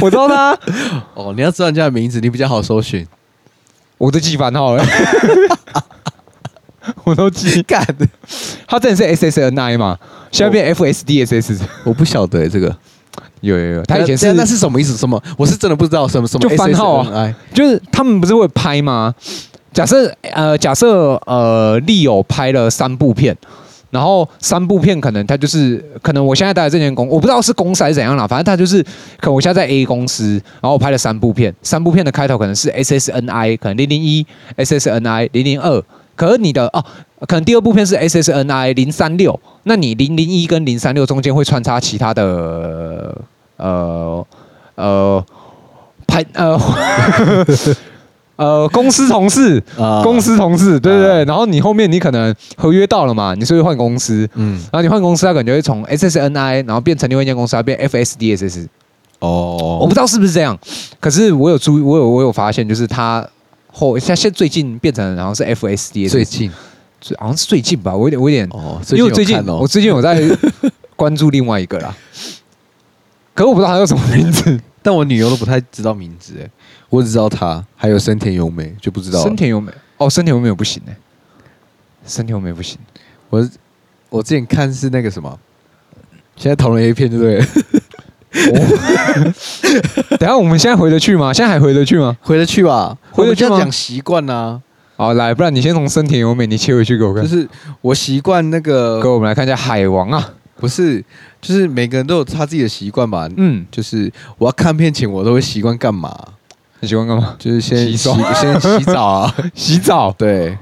Speaker 1: 我知道他
Speaker 2: 哦，你要知道人家的名字，你比较好搜寻。
Speaker 1: 我都记番号了，我都记干的。他真的是 SSNI 嘛，现在变 FSDSS。
Speaker 2: 我不晓得这个，
Speaker 1: 有有有，他以前是
Speaker 2: 那是什么意思？什么？我是真的不知道什么什么。
Speaker 1: 就番号啊，就是他们不是会拍吗？假设呃，假设呃，利友拍了三部片。然后三部片可能他就是可能我现在待的这间公，我不知道是公司还是怎样啦，反正他就是可能我现在在 A 公司，然后我拍了三部片，三部片的开头可能是 SSNI，可能零零一 SSNI 零零二，可是你的哦，可能第二部片是 SSNI 零三六，那你零零一跟零三六中间会穿插其他的呃呃拍呃。呃，公司同事，啊、公司同事，对对对，啊、然后你后面你可能合约到了嘛，你是不是换公司？嗯，然后你换公司，他可能就会从 SSNI，然后变成另外一间公司，它变 FSDSS。哦，我不知道是不是这样，可是我有注意，我有我有发现，就是他后现在最近变成然后是 FSDSS。
Speaker 2: 最近，
Speaker 1: 好像是最近吧，我有点我有点
Speaker 2: 哦，
Speaker 1: 因为最近我最近有在 关注另外一个啦，可是我不知道他叫什么名字，
Speaker 2: 但我女友都不太知道名字哎。我只知道他，还有森田由美就不知道。
Speaker 1: 森田由美哦，森田由美不行哎，森田由美不行。
Speaker 2: 我我之前看是那个什么，现在讨论 A 片对不对？
Speaker 1: 等下我们现在回得去吗？现在还回得去吗？
Speaker 2: 回得去吧，
Speaker 1: 回得去吗？
Speaker 2: 讲习惯呐。
Speaker 1: 好，来，不然你先从森田由美，你切回去给我看。
Speaker 2: 就是我习惯那个，
Speaker 1: 给我们来看一下海王啊，
Speaker 2: 不是，就是每个人都有他自己的习惯吧？嗯，就是我要看片前，我都会习惯干嘛？
Speaker 1: 你喜欢干嘛？
Speaker 2: 就是先洗，先洗澡啊，
Speaker 1: 洗澡。
Speaker 2: 对，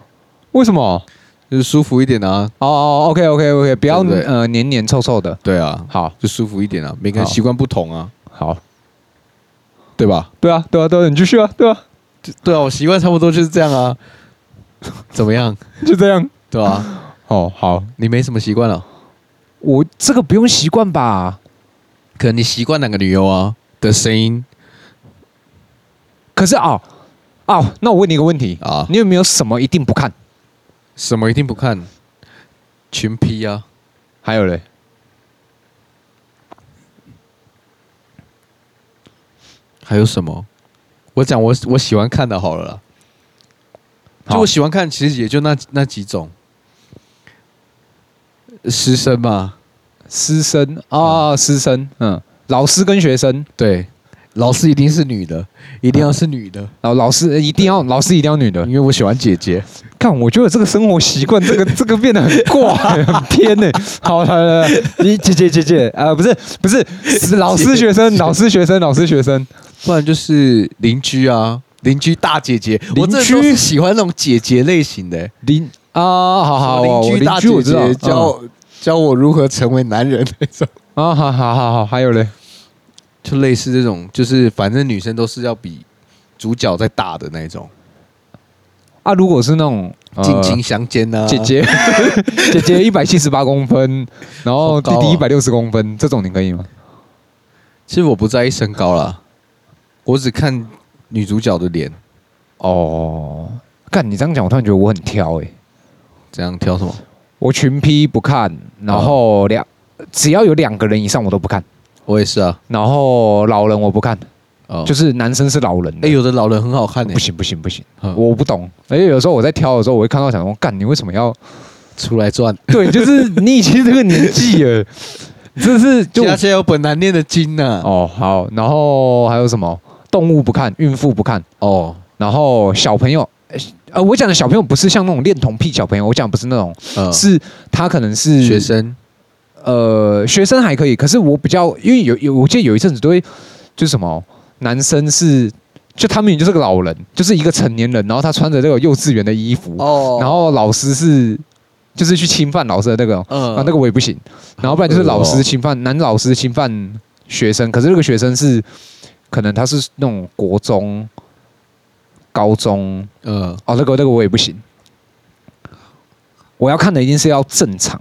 Speaker 1: 为什么？
Speaker 2: 就是舒服一点啊。
Speaker 1: 哦哦，OK，OK，OK，不要呃黏黏臭臭的。
Speaker 2: 对啊，
Speaker 1: 好，
Speaker 2: 就舒服一点啊。每个人习惯不同啊。
Speaker 1: 好，
Speaker 2: 对吧？
Speaker 1: 对啊，对啊，对啊，你继续啊，对啊，
Speaker 2: 对啊，我习惯差不多就是这样啊。怎么样？
Speaker 1: 就这样，
Speaker 2: 对吧？
Speaker 1: 哦，好，
Speaker 2: 你没什么习惯了。
Speaker 1: 我这个不用习惯吧？
Speaker 2: 可能你习惯哪个女优啊的声音。
Speaker 1: 可是啊，哦，那我问你一个问题啊，你有没有什么一定不看？
Speaker 2: 什么一定不看？群批啊，
Speaker 1: 还有嘞，
Speaker 2: 还有什么？我讲我我喜欢看的好了啦。就我喜欢看，其实也就那那几种。师生嘛，
Speaker 1: 师生啊，师生，嗯，老师跟学生，
Speaker 2: 对。老师一定是女的，一定要是女的。
Speaker 1: 然后老师一定要，老师一定要女的，
Speaker 2: 因为我喜欢姐姐。
Speaker 1: 看，我觉得这个生活习惯，这个这个变得很怪，很偏呢。好，来来来，你姐姐姐姐，呃，不是不是，是老师学生，老师学生，老师学生，
Speaker 2: 不然就是邻居啊，邻居大姐姐。我这都是喜欢那种姐姐类型的
Speaker 1: 邻啊，好好，
Speaker 2: 邻居大姐姐教教我如何成为男人那种
Speaker 1: 啊，好好好好，还有嘞。
Speaker 2: 就类似这种，就是反正女生都是要比主角再大的那种
Speaker 1: 啊。如果是那种
Speaker 2: 近亲相奸呢，
Speaker 1: 姐姐 姐姐一百七十八公分，然后弟弟一百六十公分，这种你可以吗？
Speaker 2: 其实我不在意身高啦，我只看女主角的脸。
Speaker 1: 哦，干你这样讲，我突然觉得我很挑哎。
Speaker 2: 这样挑什么？
Speaker 1: 我群批不看，然后两只要有两个人以上我都不看。
Speaker 2: 我也是啊，
Speaker 1: 然后老人我不看，哦，就是男生是老人，
Speaker 2: 哎，有的老人很好看，
Speaker 1: 不行不行不行，我不懂，而且有时候我在挑的时候，我会看到想说，干你为什么要
Speaker 2: 出来赚？
Speaker 1: 对，就是你已经这个年纪了，这是就
Speaker 2: 而且有本难念的经呢。
Speaker 1: 哦，好，然后还有什么？动物不看，孕妇不看，哦，然后小朋友，呃，我讲的小朋友不是像那种恋童癖小朋友，我讲不是那种，是他可能是
Speaker 2: 学生。
Speaker 1: 呃，学生还可以，可是我比较，因为有有，我记得有一阵子都会，就是什么男生是，就他们就是个老人，就是一个成年人，然后他穿着这个幼稚园的衣服，哦，然后老师是，就是去侵犯老师的那个，嗯，啊，那个我也不行，然后不然就是老师侵犯男老师侵犯学生，可是那个学生是，可能他是那种国中、高中，嗯，哦，那个那个我也不行，我要看的一定是要正常。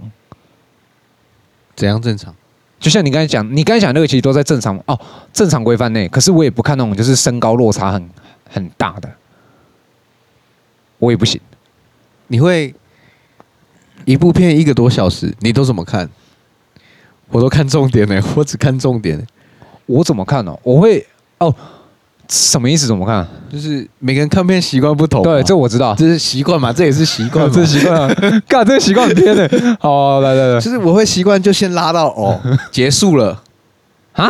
Speaker 2: 怎样正常？
Speaker 1: 就像你刚才讲，你刚才讲那个其实都在正常哦，正常规范内。可是我也不看那种就是身高落差很很大的，我也不行。
Speaker 2: 你会一部片一个多小时，你都怎么看？我都看重点呢，我只看重点。
Speaker 1: 我怎么看呢？我会哦。什么意思？怎么看？
Speaker 2: 就是每个人看片习惯不同。
Speaker 1: 对，这我知道，
Speaker 2: 这是习惯嘛，这也是
Speaker 1: 习惯，这习惯。干，这个习惯很偏的。好，来来来，
Speaker 2: 就是我会习惯就先拉到哦，结束了啊，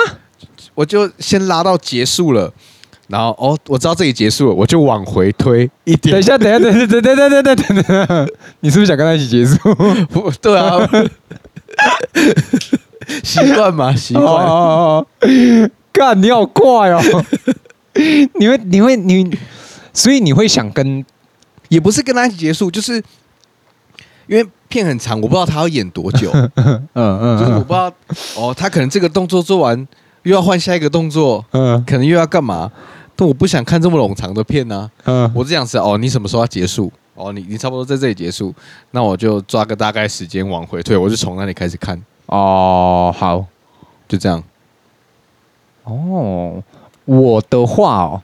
Speaker 2: 我就先拉到结束了，然后哦，我知道这里结束了，我就往回推一点。
Speaker 1: 等一下，等一下，等等等等等等等等，你是不是想跟他一起结束？
Speaker 2: 不对啊，习惯嘛，习惯。
Speaker 1: 干，你好怪哦。你会，你会，你，所以你会想跟，
Speaker 2: 也不是跟他一起结束，就是因为片很长，我不知道他要演多久，嗯嗯，就是我不知道，哦，他可能这个动作做完又要换下一个动作，嗯，可能又要干嘛，但我不想看这么冗长的片呢，嗯，我只想是，哦，你什么时候要结束？哦，你你差不多在这里结束，那我就抓个大概时间往回退，我就从那里开始看。
Speaker 1: 哦，好，
Speaker 2: 就这样。
Speaker 1: 哦。我的话哦，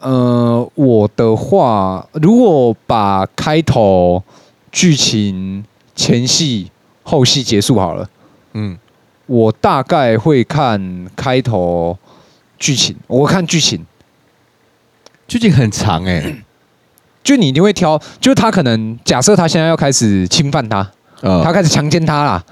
Speaker 1: 呃，我的话，如果把开头、剧情、前戏、后戏结束好了，嗯，我大概会看开头、剧情。我看剧情，
Speaker 2: 剧情很长哎、欸，
Speaker 1: 就你一定会挑，就他可能假设他现在要开始侵犯他，呃、他开始强奸他啦，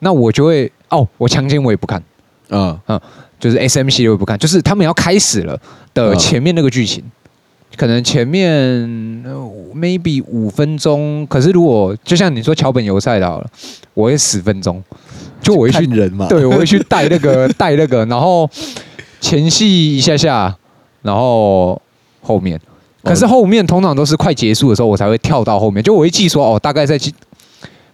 Speaker 1: 那我就会哦，我强奸我也不看，嗯嗯。呃就是 S M 系列我不看，就是他们要开始了的前面那个剧情，哦、可能前面 maybe 五分钟，可是如果就像你说桥本优赛的好了，我会十分钟，就我会去
Speaker 2: 人嘛，
Speaker 1: 对，我会去带那个 带那个，然后前戏一下下，然后后面，可是后面通常都是快结束的时候，我才会跳到后面，就我会记说哦，大概在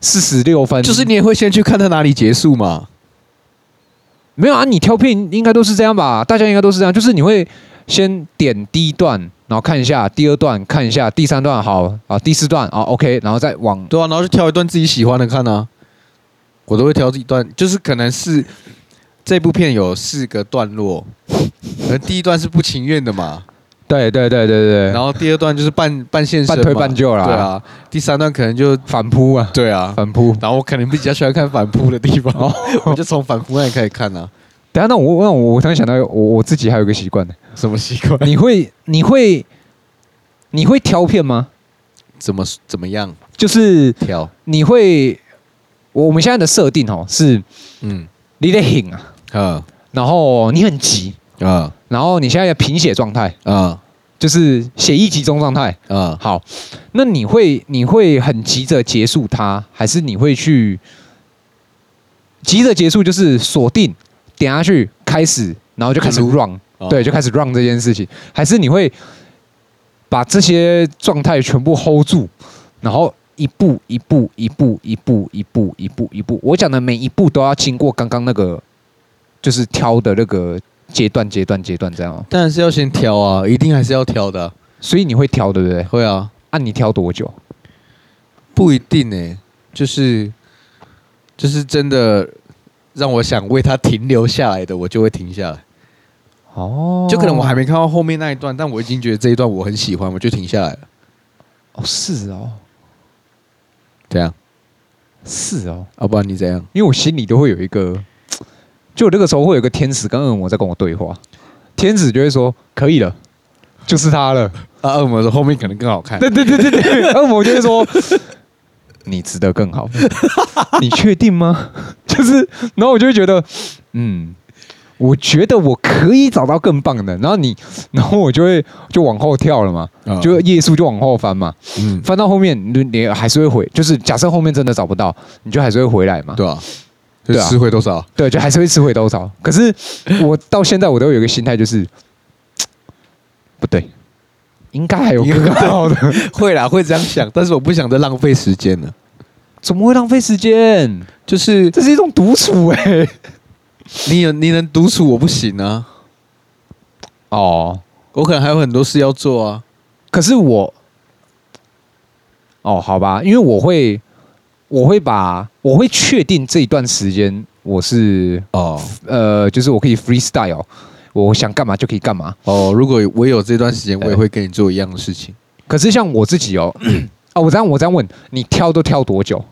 Speaker 1: 四十六分，
Speaker 2: 就是你也会先去看他哪里结束嘛。
Speaker 1: 没有啊，你挑片应该都是这样吧？大家应该都是这样，就是你会先点第一段，然后看一下第二段，看一下第三段，好啊，第四段啊，OK，然后再往
Speaker 2: 对啊，然后就挑一段自己喜欢的看啊。我都会挑一段，就是可能是这部片有四个段落，可能第一段是不情愿的嘛，
Speaker 1: 对对对对对，
Speaker 2: 然后第二段就是半半现实，
Speaker 1: 半推半就啦，
Speaker 2: 对啊，第三段可能就
Speaker 1: 反扑啊，
Speaker 2: 对啊，
Speaker 1: 反扑，
Speaker 2: 然后我可能比较喜欢看反扑的地方，我就从反扑那里开始看啊。
Speaker 1: 等下，那我那我我突然想到，我我自己还有一个习惯呢。
Speaker 2: 什么习惯？
Speaker 1: 你会你会你会挑片吗？
Speaker 2: 怎么怎么样？
Speaker 1: 就是
Speaker 2: 挑。
Speaker 1: 你会？我们现在的设定哦是，嗯，你得很啊，嗯，然后你很急啊，然后你现在要贫血状态啊，就是血液集中状态啊。好，那你会你会很急着结束它，还是你会去急着结束？就是锁定点下去开始，然后就开始 run，对，就开始 run 这件事情，还是你会把这些状态全部 hold 住，然后？一步一步一步一步一步一步一步，我讲的每一步都要经过刚刚那个，就是挑的那个阶段阶段阶段这样。
Speaker 2: 当然是要先挑啊，一定还是要挑的。
Speaker 1: 所以你会挑对不对？
Speaker 2: 会啊。
Speaker 1: 按你挑多久？
Speaker 2: 不一定呢，就是就是真的让我想为他停留下来的，我就会停下来。哦。就可能我还没看到后面那一段，但我已经觉得这一段我很喜欢，我就停下来了。
Speaker 1: 哦，是哦。
Speaker 2: 这样，
Speaker 1: 是哦，
Speaker 2: 要不然你怎样？
Speaker 1: 因为我心里都会有一个，就那个时候会有一个天使跟恶魔在跟我对话，天使就会说可以了，就是他了。
Speaker 2: 啊，恶魔说后面可能更好看。
Speaker 1: 对对对对对，恶魔就会说你值得更好，你确定吗？就是，然后我就会觉得，嗯。我觉得我可以找到更棒的，然后你，然后我就会就往后跳了嘛，就页数就往后翻嘛，嗯，翻到后面你你还是会回，就是假设后面真的找不到，你就还是会回来嘛，
Speaker 2: 对啊，对啊，吃回多少？
Speaker 1: 对，就还是会吃回多少。可是我到现在我都有一个心态，就是 不对，应该还有更好的，
Speaker 2: 会啦，会这样想，但是我不想再浪费时间了。
Speaker 1: 怎么会浪费时间？就是这是一种独处哎。
Speaker 2: 你有你能独处，我不行啊！哦，我可能还有很多事要做啊。
Speaker 1: 可是我，哦，好吧，因为我会，我会把，我会确定这一段时间我是哦，呃，就是我可以 freestyle，我想干嘛就可以干嘛。
Speaker 2: 哦，如果我有这段时间，我也会跟你做一样的事情。
Speaker 1: 可是像我自己哦，啊，我这样我这样问你，挑都挑多久？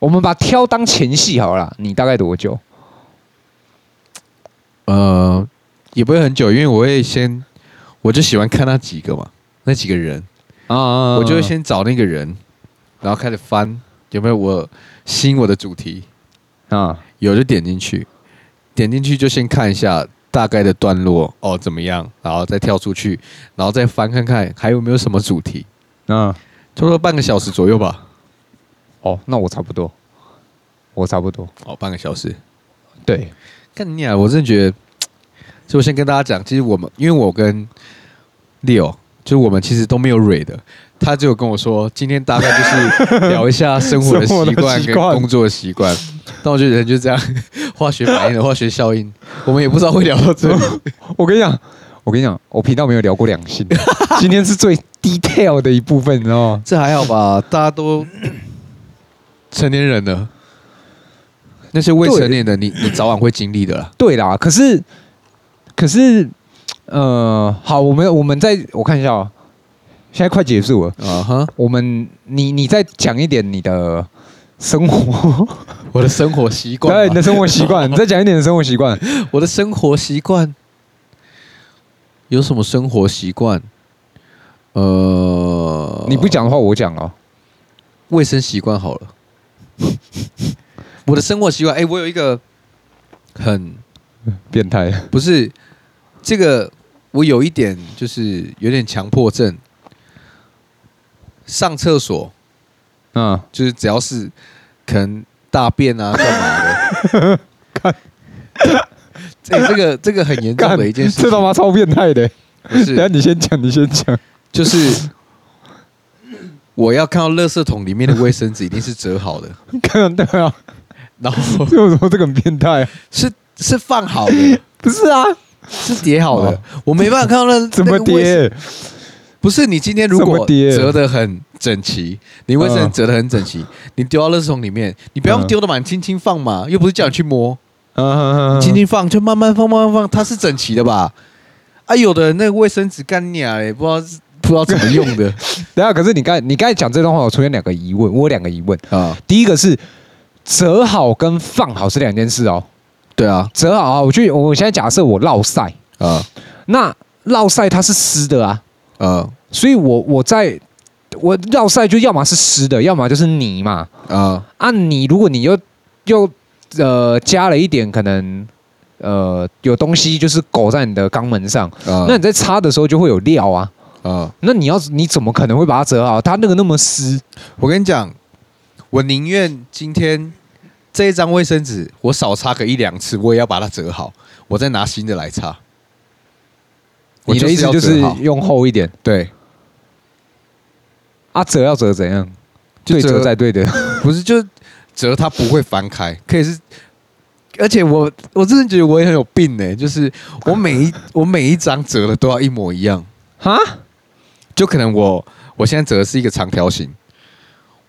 Speaker 1: 我们把挑当前戏好了，你大概多久？
Speaker 2: 呃，也不会很久，因为我会先，我就喜欢看那几个嘛，那几个人啊，我就会先找那个人，然后开始翻有没有我吸引我的主题？啊，有就点进去，点进去就先看一下大概的段落哦怎么样，然后再跳出去，然后再翻看看还有没有什么主题，啊，差不多半个小时左右吧。
Speaker 1: 哦，那我差不多，我差不多，
Speaker 2: 哦，半个小时，
Speaker 1: 对。
Speaker 2: 看你啊，我真的觉得，就我先跟大家讲，其实我们因为我跟 Leo，就是我们其实都没有蕊的，他只有跟我说，今天大概就是 聊一下生活的习惯跟工作的习惯。但我觉得人就这样，化学反应的化学效应，我们也不知道会聊到这里。
Speaker 1: 我跟你讲，我跟你讲，我频道没有聊过两性，今天是最 detail 的一部分，你知道吗？
Speaker 2: 这还好吧，大家都成年人了。那些未成年的你，你早晚会经历的啦。
Speaker 1: 对啦，可是，可是，呃，好，我们我们再我看一下哦，现在快结束了啊哈。我们你你再讲一点你的生活，
Speaker 2: 我的生活习惯，
Speaker 1: 对，你的生活习惯，你再讲一点的生活习惯。
Speaker 2: 我的生活习惯有什么生活习惯？呃，
Speaker 1: 你不讲的话，我讲哦。
Speaker 2: 卫生习惯好了。我的生活习惯，哎，我有一个很
Speaker 1: 变态，
Speaker 2: 不是这个，我有一点就是有点强迫症。上厕所，嗯，就是只要是可能大便啊，干嘛的，看，这这个这个很严重的一件事，
Speaker 1: 这他妈超变态的。不是，等下你先讲，你先讲，
Speaker 2: 就是我要看到垃圾桶里面的卫生纸一定是折好的，
Speaker 1: 看到对啊。
Speaker 2: 然后
Speaker 1: 为什么这个很变态？
Speaker 2: 是是放好的，
Speaker 1: 不是啊，
Speaker 2: 是叠好的。我没办法看到那
Speaker 1: 怎么叠。
Speaker 2: 不是你今天如果折得很整齐，你卫生纸折得很整齐，你丢到垃圾桶里面，你不要丢的嘛，你轻轻放嘛，又不是叫你去摸，轻轻放就慢慢放慢慢放，它是整齐的吧？啊，有的人那个卫生纸干鸟也，不知道不知道怎么用的。
Speaker 1: 等下，可是你刚你刚才讲这段话，我出现两个疑问，我有两个疑问啊。第一个是。折好跟放好是两件事哦。
Speaker 2: 对啊，
Speaker 1: 折好啊，我就我现在假设我落晒
Speaker 2: 啊，
Speaker 1: 那落晒它是湿的啊，
Speaker 2: 嗯，
Speaker 1: 所以我我在我落晒就要么是湿的，要么就是泥嘛，
Speaker 2: 啊，
Speaker 1: 啊，你如果你又又呃加了一点可能呃有东西就是裹在你的肛门上，那你在擦的时候就会有料啊，啊，那你要你怎么可能会把它折好？它那个那么湿，
Speaker 2: 我跟你讲，我宁愿今天。这一张卫生纸，我少擦个一两次，我也要把它折好，我再拿新的来擦。
Speaker 1: 你的意思就是用厚一点？
Speaker 2: 对。
Speaker 1: 啊，折要折怎样？对折再对的，
Speaker 2: 不是就折它不会翻开，可以是。而且我我真的觉得我也很有病呢，就是我每一 我每一张折的都要一模一样哈？就可能我我现在折的是一个长条形，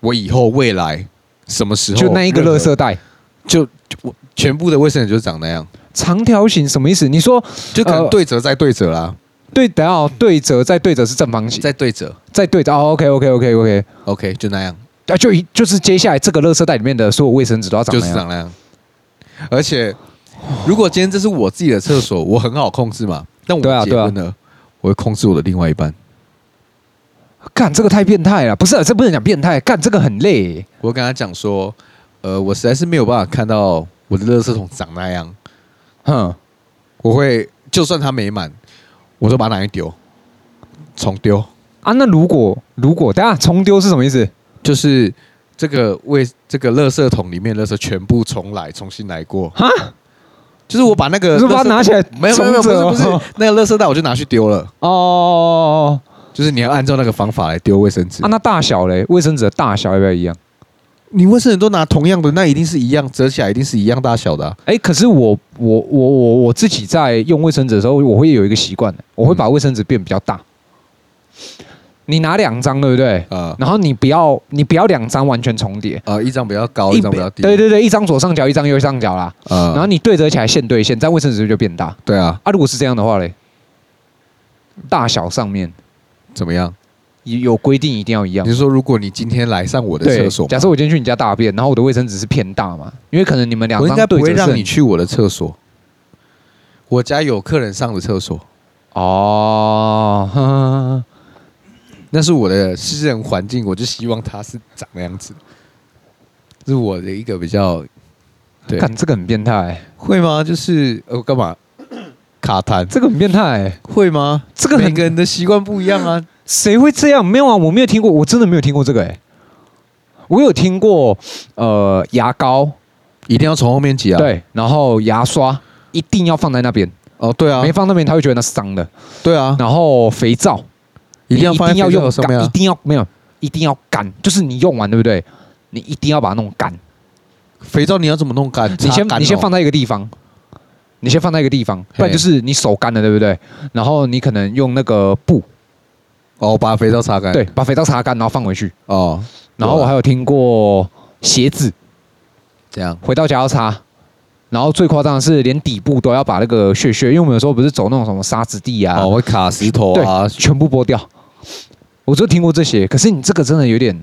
Speaker 2: 我以后未来。什么时候？
Speaker 1: 就那一个垃圾袋，
Speaker 2: 就我全部的卫生纸就长那样，
Speaker 1: 长条形什么意思？你说
Speaker 2: 就可能对折再对折啦，
Speaker 1: 对，等下对折再对折是正方形，
Speaker 2: 再对折
Speaker 1: 再对折。哦，OK OK OK OK
Speaker 2: OK，就那样。
Speaker 1: 啊，就就是接下来这个垃圾袋里面的所有卫生纸都要长那样，
Speaker 2: 就是长那样。而且如果今天这是我自己的厕所，我很好控制嘛。但我结婚了，我会控制我的另外一半。干这个太变态了，不是、啊，这不能讲变态，干这个很累。我跟他讲说，呃，我实在是没有办法看到我的垃圾桶长那样，哼，我会就算它没满，我说把它拿去丢，重丢
Speaker 1: 啊。那如果如果等下重丢是什么意思？
Speaker 2: 就是这个为这个垃圾桶里面垃圾全部重来，重新来过哈，就是我把那个，
Speaker 1: 是把它拿起来，
Speaker 2: 没有没有没有，不是不是那个垃圾袋，我就拿去丢了哦。就是你要按照那个方法来丢卫生纸
Speaker 1: 啊？那大小嘞？卫生纸的大小要不要一样？
Speaker 2: 你卫生纸都拿同样的，那一定是一样，折起来一定是一样大小的、啊。
Speaker 1: 哎、欸，可是我我我我我自己在用卫生纸的时候，我会有一个习惯，我会把卫生纸变比较大。嗯、你拿两张对不对？啊、嗯。然后你不要你不要两张完全重叠
Speaker 2: 啊，一张比较高，一张比较低。
Speaker 1: 对对对，一张左上角，一张右上角啦。啊、嗯。然后你对折起来线对线，这样卫生纸就变大。
Speaker 2: 对啊。
Speaker 1: 啊，如果是这样的话嘞，大小上面
Speaker 2: 怎么样？
Speaker 1: 有规定一定要一样。
Speaker 2: 你是说，如果你今天来上我的厕所，
Speaker 1: 假设我今天去你家大便，然后我的卫生纸是偏大嘛？因为可能你们两张，
Speaker 2: 我应该不会让你去我的厕所。我家有客人上的厕所。哦，呵呵，那是我的私人环境，我就希望它是长那样子。这是我的一个比较，对，
Speaker 1: 看这个很变态，
Speaker 2: 会吗？就是呃，干嘛？卡痰，
Speaker 1: 这个很变态，
Speaker 2: 会吗？这个每个人的习惯不一样啊。
Speaker 1: 谁会这样？没有啊，我没有听过，我真的没有听过这个哎、欸。我有听过，呃，牙膏
Speaker 2: 一定要从后面挤啊。
Speaker 1: 对，然后牙刷一定要放在那边。
Speaker 2: 哦，对啊，
Speaker 1: 没放那边他会觉得那是脏的。
Speaker 2: 对啊，
Speaker 1: 然后肥皂
Speaker 2: 一定要放在肥皂上面，
Speaker 1: 一定要没有，一定要干，就是你用完对不对？你一定要把它弄干。
Speaker 2: 肥皂你要怎么弄干？
Speaker 1: 你先你先放在一个地方，你先放在一个地方，不然就是你手干了对不对？然后你可能用那个布。
Speaker 2: 哦，把肥皂擦干。
Speaker 1: 对，把肥皂擦干，然后放回去。
Speaker 2: 哦，
Speaker 1: 然后我还有听过鞋子
Speaker 2: 这样，
Speaker 1: 回到家要擦。然后最夸张的是，连底部都要把那个屑屑，因为我们有时候不是走那种什么沙子地啊，
Speaker 2: 哦，会卡石头啊，
Speaker 1: 全部剥掉。我就听过这些，可是你这个真的有点，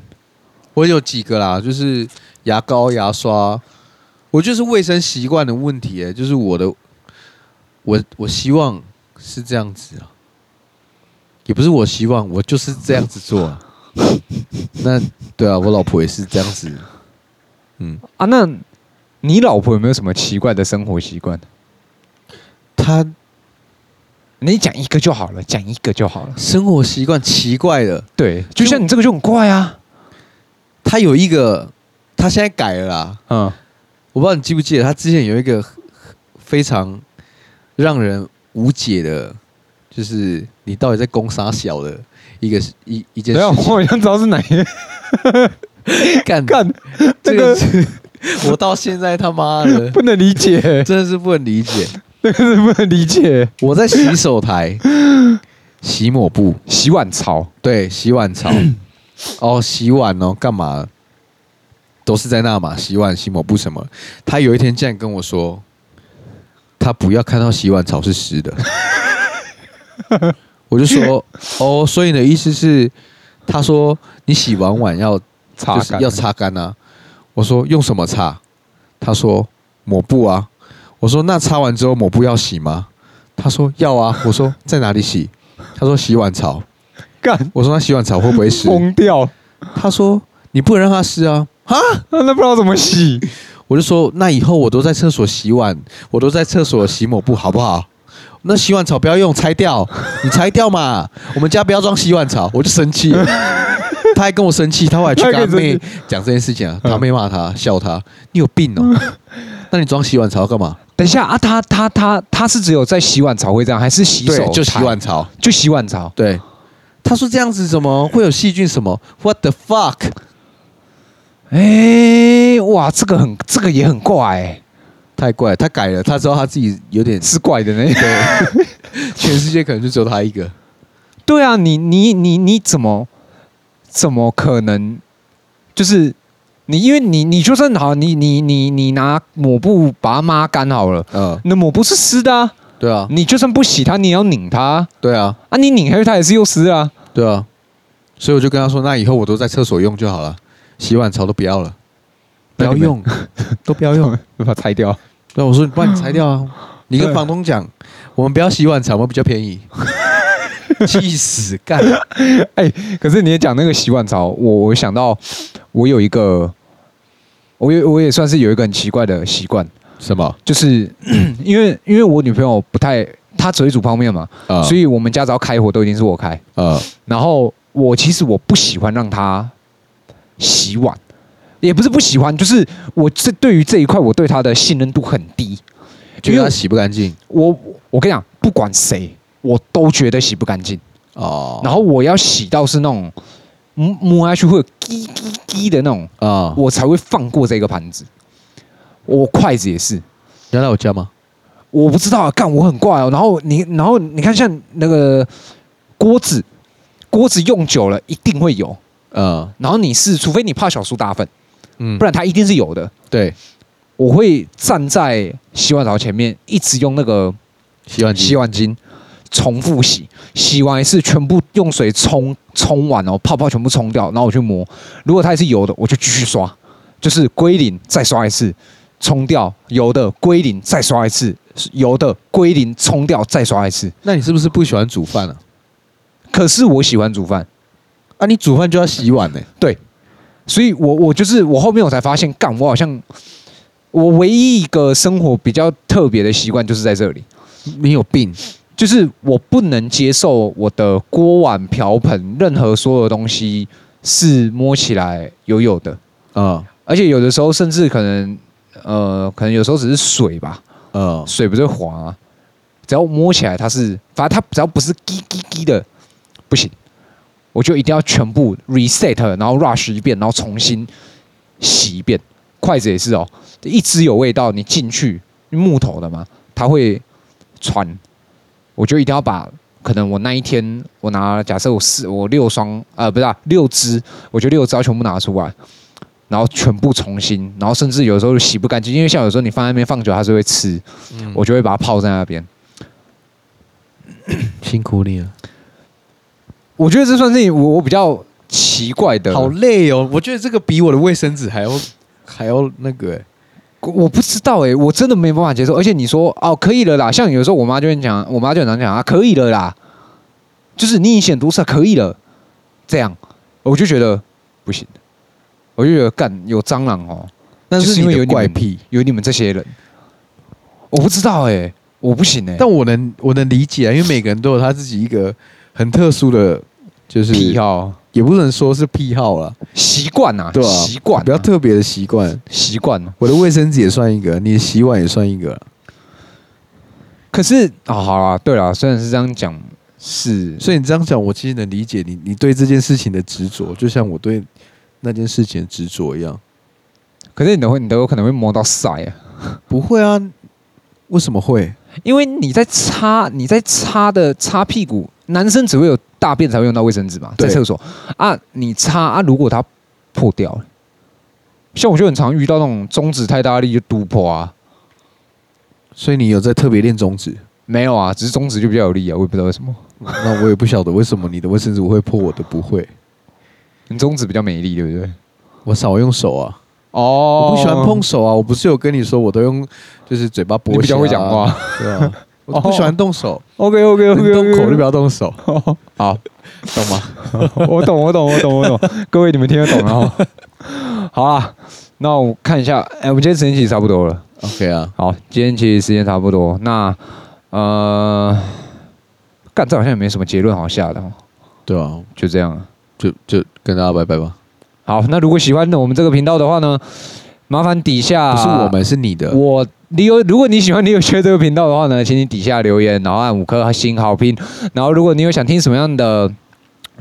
Speaker 2: 我有几个啦，就是牙膏、牙刷，我就是卫生习惯的问题，哎，就是我的，我我希望是这样子啊。也不是我希望，我就是这样子做啊。那对啊，我老婆也是这样子。嗯
Speaker 1: 啊，那你老婆有没有什么奇怪的生活习惯？
Speaker 2: 她，
Speaker 1: 你讲一个就好了，讲一个就好了。
Speaker 2: 生活习惯奇怪的，
Speaker 1: 对，就像你这个就很怪啊。
Speaker 2: 她有一个，她现在改了啦。嗯，我不知道你记不记得，她之前有一个非常让人无解的。就是你到底在攻杀小的一个一一件事情，
Speaker 1: 我好像知道是哪一个。
Speaker 2: 干干这个是，我到现在他妈的
Speaker 1: 不能理解，
Speaker 2: 真的是不能理解，
Speaker 1: 真 的是不能理解。
Speaker 2: 我在洗手台洗抹布、
Speaker 1: 洗碗槽，
Speaker 2: 对，洗碗槽。哦，洗碗哦，干嘛？都是在那嘛，洗碗、洗抹布什么。他有一天竟然跟我说，他不要看到洗碗槽是湿的。我就说 哦，所以你的意思是，他说你洗完碗要擦干，要擦干啊。我说用什么擦？他说抹布啊。我说那擦完之后抹布要洗吗？他说要啊。我说在哪里洗？他说洗碗槽。干！我说那洗碗槽会不会湿？
Speaker 1: 疯掉。
Speaker 2: 他说你不能让它湿啊。啊，
Speaker 1: 那不知道怎么洗。
Speaker 2: 我就说那以后我都在厕所洗碗，我都在厕所洗抹布，好不好？那洗碗槽不要用，拆掉。你拆掉嘛。我们家不要装洗碗槽。我就生气。他还跟我生气，他后来去跟他妹讲这件事情啊。他妹骂他，笑他，你有病哦。那你装洗碗槽干嘛？
Speaker 1: 等一下啊，他他他他是只有在洗碗槽会这样，还是洗手
Speaker 2: 就洗碗槽？
Speaker 1: 就洗碗槽。
Speaker 2: 对，他说这样子怎么会有细菌？什么？What the fuck？
Speaker 1: 哎，哇，这个很，这个也很怪，欸，
Speaker 2: 太怪了。他改了，他知道他自己有点
Speaker 1: 是怪的那
Speaker 2: 个，全世界可能就只有他一个。
Speaker 1: 对啊，你你你你怎么怎么可能？就是。你因为你你就算好，你你你你拿抹布把它抹干好了，嗯，那抹布是湿的啊，
Speaker 2: 对啊，
Speaker 1: 你就算不洗它，你也要拧它，
Speaker 2: 对啊，
Speaker 1: 啊你拧开它也是又湿啊，
Speaker 2: 对啊，所以我就跟他说，那以后我都在厕所用就好了，洗碗槽都不要了，不要用，都不要用，
Speaker 1: 把它拆掉。
Speaker 2: 对，我说你帮你拆掉啊，你跟房东讲，我们不要洗碗槽，我们比较便宜。气死干！
Speaker 1: 哎，可是你也讲那个洗碗槽，我我想到我有一个。我也我也算是有一个很奇怪的习惯，
Speaker 2: 什么？
Speaker 1: 就是 因为因为我女朋友不太，她只会煮泡面嘛，呃、所以我们家只要开火都一定是我开。呃，然后我其实我不喜欢让她洗碗，也不是不喜欢，就是我这对于这一块我对它的信任度很低，
Speaker 2: 觉得它洗不干净。
Speaker 1: 我我跟你讲，不管谁，我都觉得洗不干净。哦，然后我要洗到是那种。摸摸下去会有滴滴滴的那种啊，我才会放过这个盘子。我筷子也是，
Speaker 2: 原来我家吗？
Speaker 1: 我不知道啊，干我很怪哦。然后你，然后你看，像那个锅子，锅子用久了一定会有，嗯。然后你是，除非你怕小苏打粉，嗯，不然它一定是有的。
Speaker 2: 对，
Speaker 1: 我会站在洗碗槽前面，一直用那个
Speaker 2: 洗碗
Speaker 1: 洗碗巾。重复洗，洗完一次全部用水冲冲完哦，泡泡全部冲掉，然后我去磨。如果它还是油的，我就继续刷，就是归零再刷一次，冲掉油的归零再刷一次，油的归零冲掉再刷一次。
Speaker 2: 那你是不是不喜欢煮饭啊？
Speaker 1: 可是我喜欢煮饭
Speaker 2: 啊！你煮饭就要洗碗呢？
Speaker 1: 对，所以我我就是我后面我才发现，干我好像我唯一一个生活比较特别的习惯就是在这里，
Speaker 2: 你有病。
Speaker 1: 就是我不能接受我的锅碗瓢盆，任何所有东西是摸起来油油的，嗯，而且有的时候甚至可能，呃，可能有时候只是水吧，嗯，水不是滑，啊。只要摸起来它是，反正它只要不是滴滴滴的，不行，我就一定要全部 reset，然后 rush 一遍，然后重新洗一遍。筷子也是哦，一支有味道，你进去木头的嘛，它会穿。我就一定要把可能我那一天我拿假设我四我六双呃不是啊六只，我就六只要全部拿出来，然后全部重新，然后甚至有时候洗不干净，因为像有时候你放在那边放久它是会吃，嗯、我就会把它泡在那边。
Speaker 2: 辛苦你了，
Speaker 1: 我觉得这算是我我比较奇怪的，
Speaker 2: 好累哦，我觉得这个比我的卫生纸还要 还要那个哎。
Speaker 1: 我不知道哎、欸，我真的没办法接受。而且你说哦，可以了啦，像有时候我妈就会讲，我妈就很常讲啊，可以了啦，就是你以前读书可以了，这样。我就觉得不行，我就觉得干有蟑螂哦，那是因为有怪癖，有你们这些人，我不知道哎、欸，我不行哎、欸，
Speaker 2: 但我能我能理解啊，因为每个人都有他自己一个很特殊的，就是
Speaker 1: 癖好。
Speaker 2: 也不能说是癖好了，
Speaker 1: 习惯啊，对啊？习惯
Speaker 2: 比较特别的习惯，
Speaker 1: 习惯。
Speaker 2: 我的卫生纸也算一个，你的洗碗也算一个。
Speaker 1: 可是啊，好啦，对啦，虽然是这样讲，是，
Speaker 2: 所以你这样讲，我其实能理解你，你对这件事情的执着，就像我对那件事情的执着一样。
Speaker 1: 可是你都会，你都有可能会摸到塞啊？
Speaker 2: 不会啊？为什么会？
Speaker 1: 因为你在擦，你在擦的擦屁股，男生只会有大便才会用到卫生纸嘛，在厕所啊，你擦啊，如果它破掉了，像我就很常遇到那种中指太大力就突破啊，
Speaker 2: 所以你有在特别练中指？
Speaker 1: 没有啊，只是中指就比较有力啊，我也不知道为什么。
Speaker 2: 那我也不晓得为什么你的卫生纸会破，我的不会。
Speaker 1: 你中指比较美丽，对不对？
Speaker 2: 我少用手啊。哦，我不喜欢碰手啊！我不是有跟你说，我都用就是嘴巴剥，
Speaker 1: 比较会讲话，
Speaker 2: 对啊，我不喜欢动手。
Speaker 1: OK OK OK，
Speaker 2: 动口就不要动手。
Speaker 1: 好，
Speaker 2: 懂吗？
Speaker 1: 我懂，我懂，我懂，我懂。各位你们听得懂啊？好啊，那我看一下，哎，我们今天时间其实差不多了。
Speaker 2: OK 啊，
Speaker 1: 好，今天其实时间差不多。那呃，干这好像也没什么结论好下的。
Speaker 2: 对啊，
Speaker 1: 就这样，
Speaker 2: 就就跟大家拜拜吧。
Speaker 1: 好，那如果喜欢我们这个频道的话呢，麻烦底下
Speaker 2: 不是我们，是你的。
Speaker 1: 我你有，如果你喜欢你有缺这个频道的话呢，请你底下留言，然后按五颗星好评。然后如果你有想听什么样的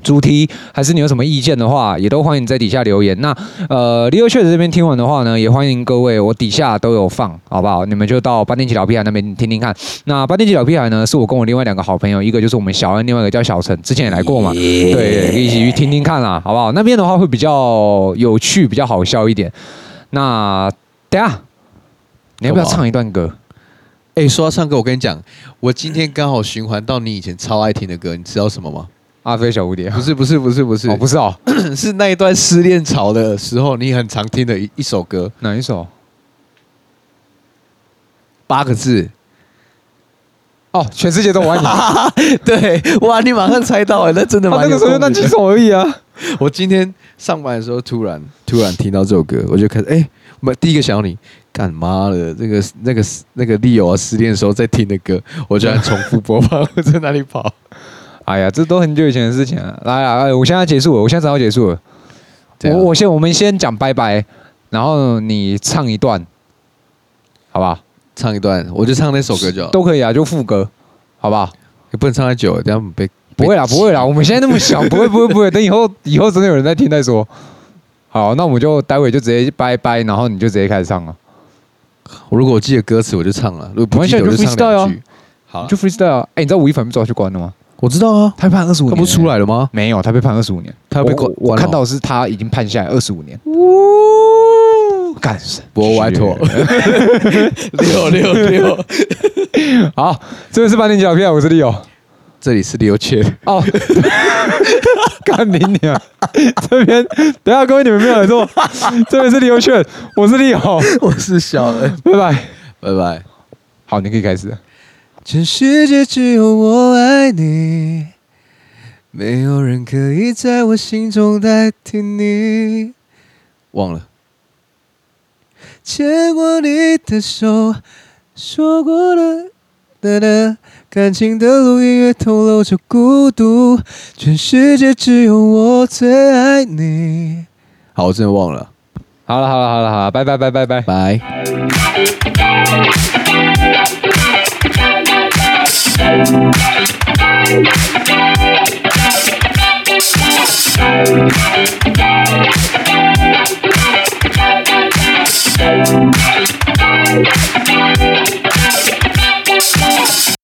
Speaker 1: 主题，还是你有什么意见的话，也都欢迎在底下留言。那呃，Leo Chat 这边听完的话呢，也欢迎各位，我底下都有放，好不好？你们就到八年级老屁孩那边听听看。那八年级老屁孩呢，是我跟我另外两个好朋友，一个就是我们小恩，另外一个叫小陈，之前也来过嘛，对，对，一起去听听看啦，好不好？那边的话会比较有趣，比较好笑一点。那等下，你要不要唱一段歌？
Speaker 2: 哎、欸，说到唱歌，我跟你讲，我今天刚好循环到你以前超爱听的歌，你知道什么吗？
Speaker 1: 阿飞小蝴蝶？
Speaker 2: 不是不是不是不是，
Speaker 1: 哦，不是哦，
Speaker 2: 是那一段失恋潮的时候，你很常听的一一首歌。
Speaker 1: 哪一首？
Speaker 2: 八个字。
Speaker 1: 哦，全世界都我爱你。
Speaker 2: 对，哇，你马上猜到了，那真的蛮、啊、那个时候就那
Speaker 1: 几首而已啊。
Speaker 2: 我今天上班的时候突然突然听到这首歌，我就开始哎，我、欸、第一个想到你，干嘛的？这个那个那个 Leo 啊，失恋的时候在听的歌，我居然重复播放，我在哪里跑？
Speaker 1: 哎呀，这都很久以前的事情了。来啊，哎，我现在结束了，我现在正好结束了。我我先，我们先讲拜拜，然后你唱一段，好不好？
Speaker 2: 唱一段，我就唱那首歌就好。
Speaker 1: 都可以啊，就副歌，好不好？
Speaker 2: 也不能唱太久，等下被
Speaker 1: 不会啦，不会啦。我们现在那么小，不会，不会，不会。等以后，以后真的有人在听再说。好，那我们就待会就直接拜拜，然后你就直接开始唱了。
Speaker 2: 我如果我记得歌词，我就唱了。如果不记得，我就唱两句。好，
Speaker 1: 就 freestyle。哎，你知道吴亦凡被抓去关了吗？
Speaker 2: 我知道啊，
Speaker 1: 他被判二十五年，
Speaker 2: 他不出来了吗？
Speaker 1: 没有，他被判二十五年，
Speaker 2: 他被关。
Speaker 1: 我看到是他已经判下来二十五年。呜，干什么？
Speaker 2: 博歪托，六六六。
Speaker 1: 好，这边是八年级老屁孩，我是 Leo，
Speaker 2: 这里是 Leo Chat。哦，
Speaker 1: 干你娘！这边等下各位你们没有来坐，这边是刘谦我是 Leo，
Speaker 2: 我是小恩，
Speaker 1: 拜拜
Speaker 2: 拜拜。
Speaker 1: 好，你可以开始。
Speaker 2: 全世界只有我爱你，没有人可以在我心中代替你。忘了，牵过你的手，说过的的的感情的路隐约透露着孤独，全世界只有我最爱你。好，我真的忘了。
Speaker 1: 好了，好了，好了，好了，拜拜，拜拜，拜拜。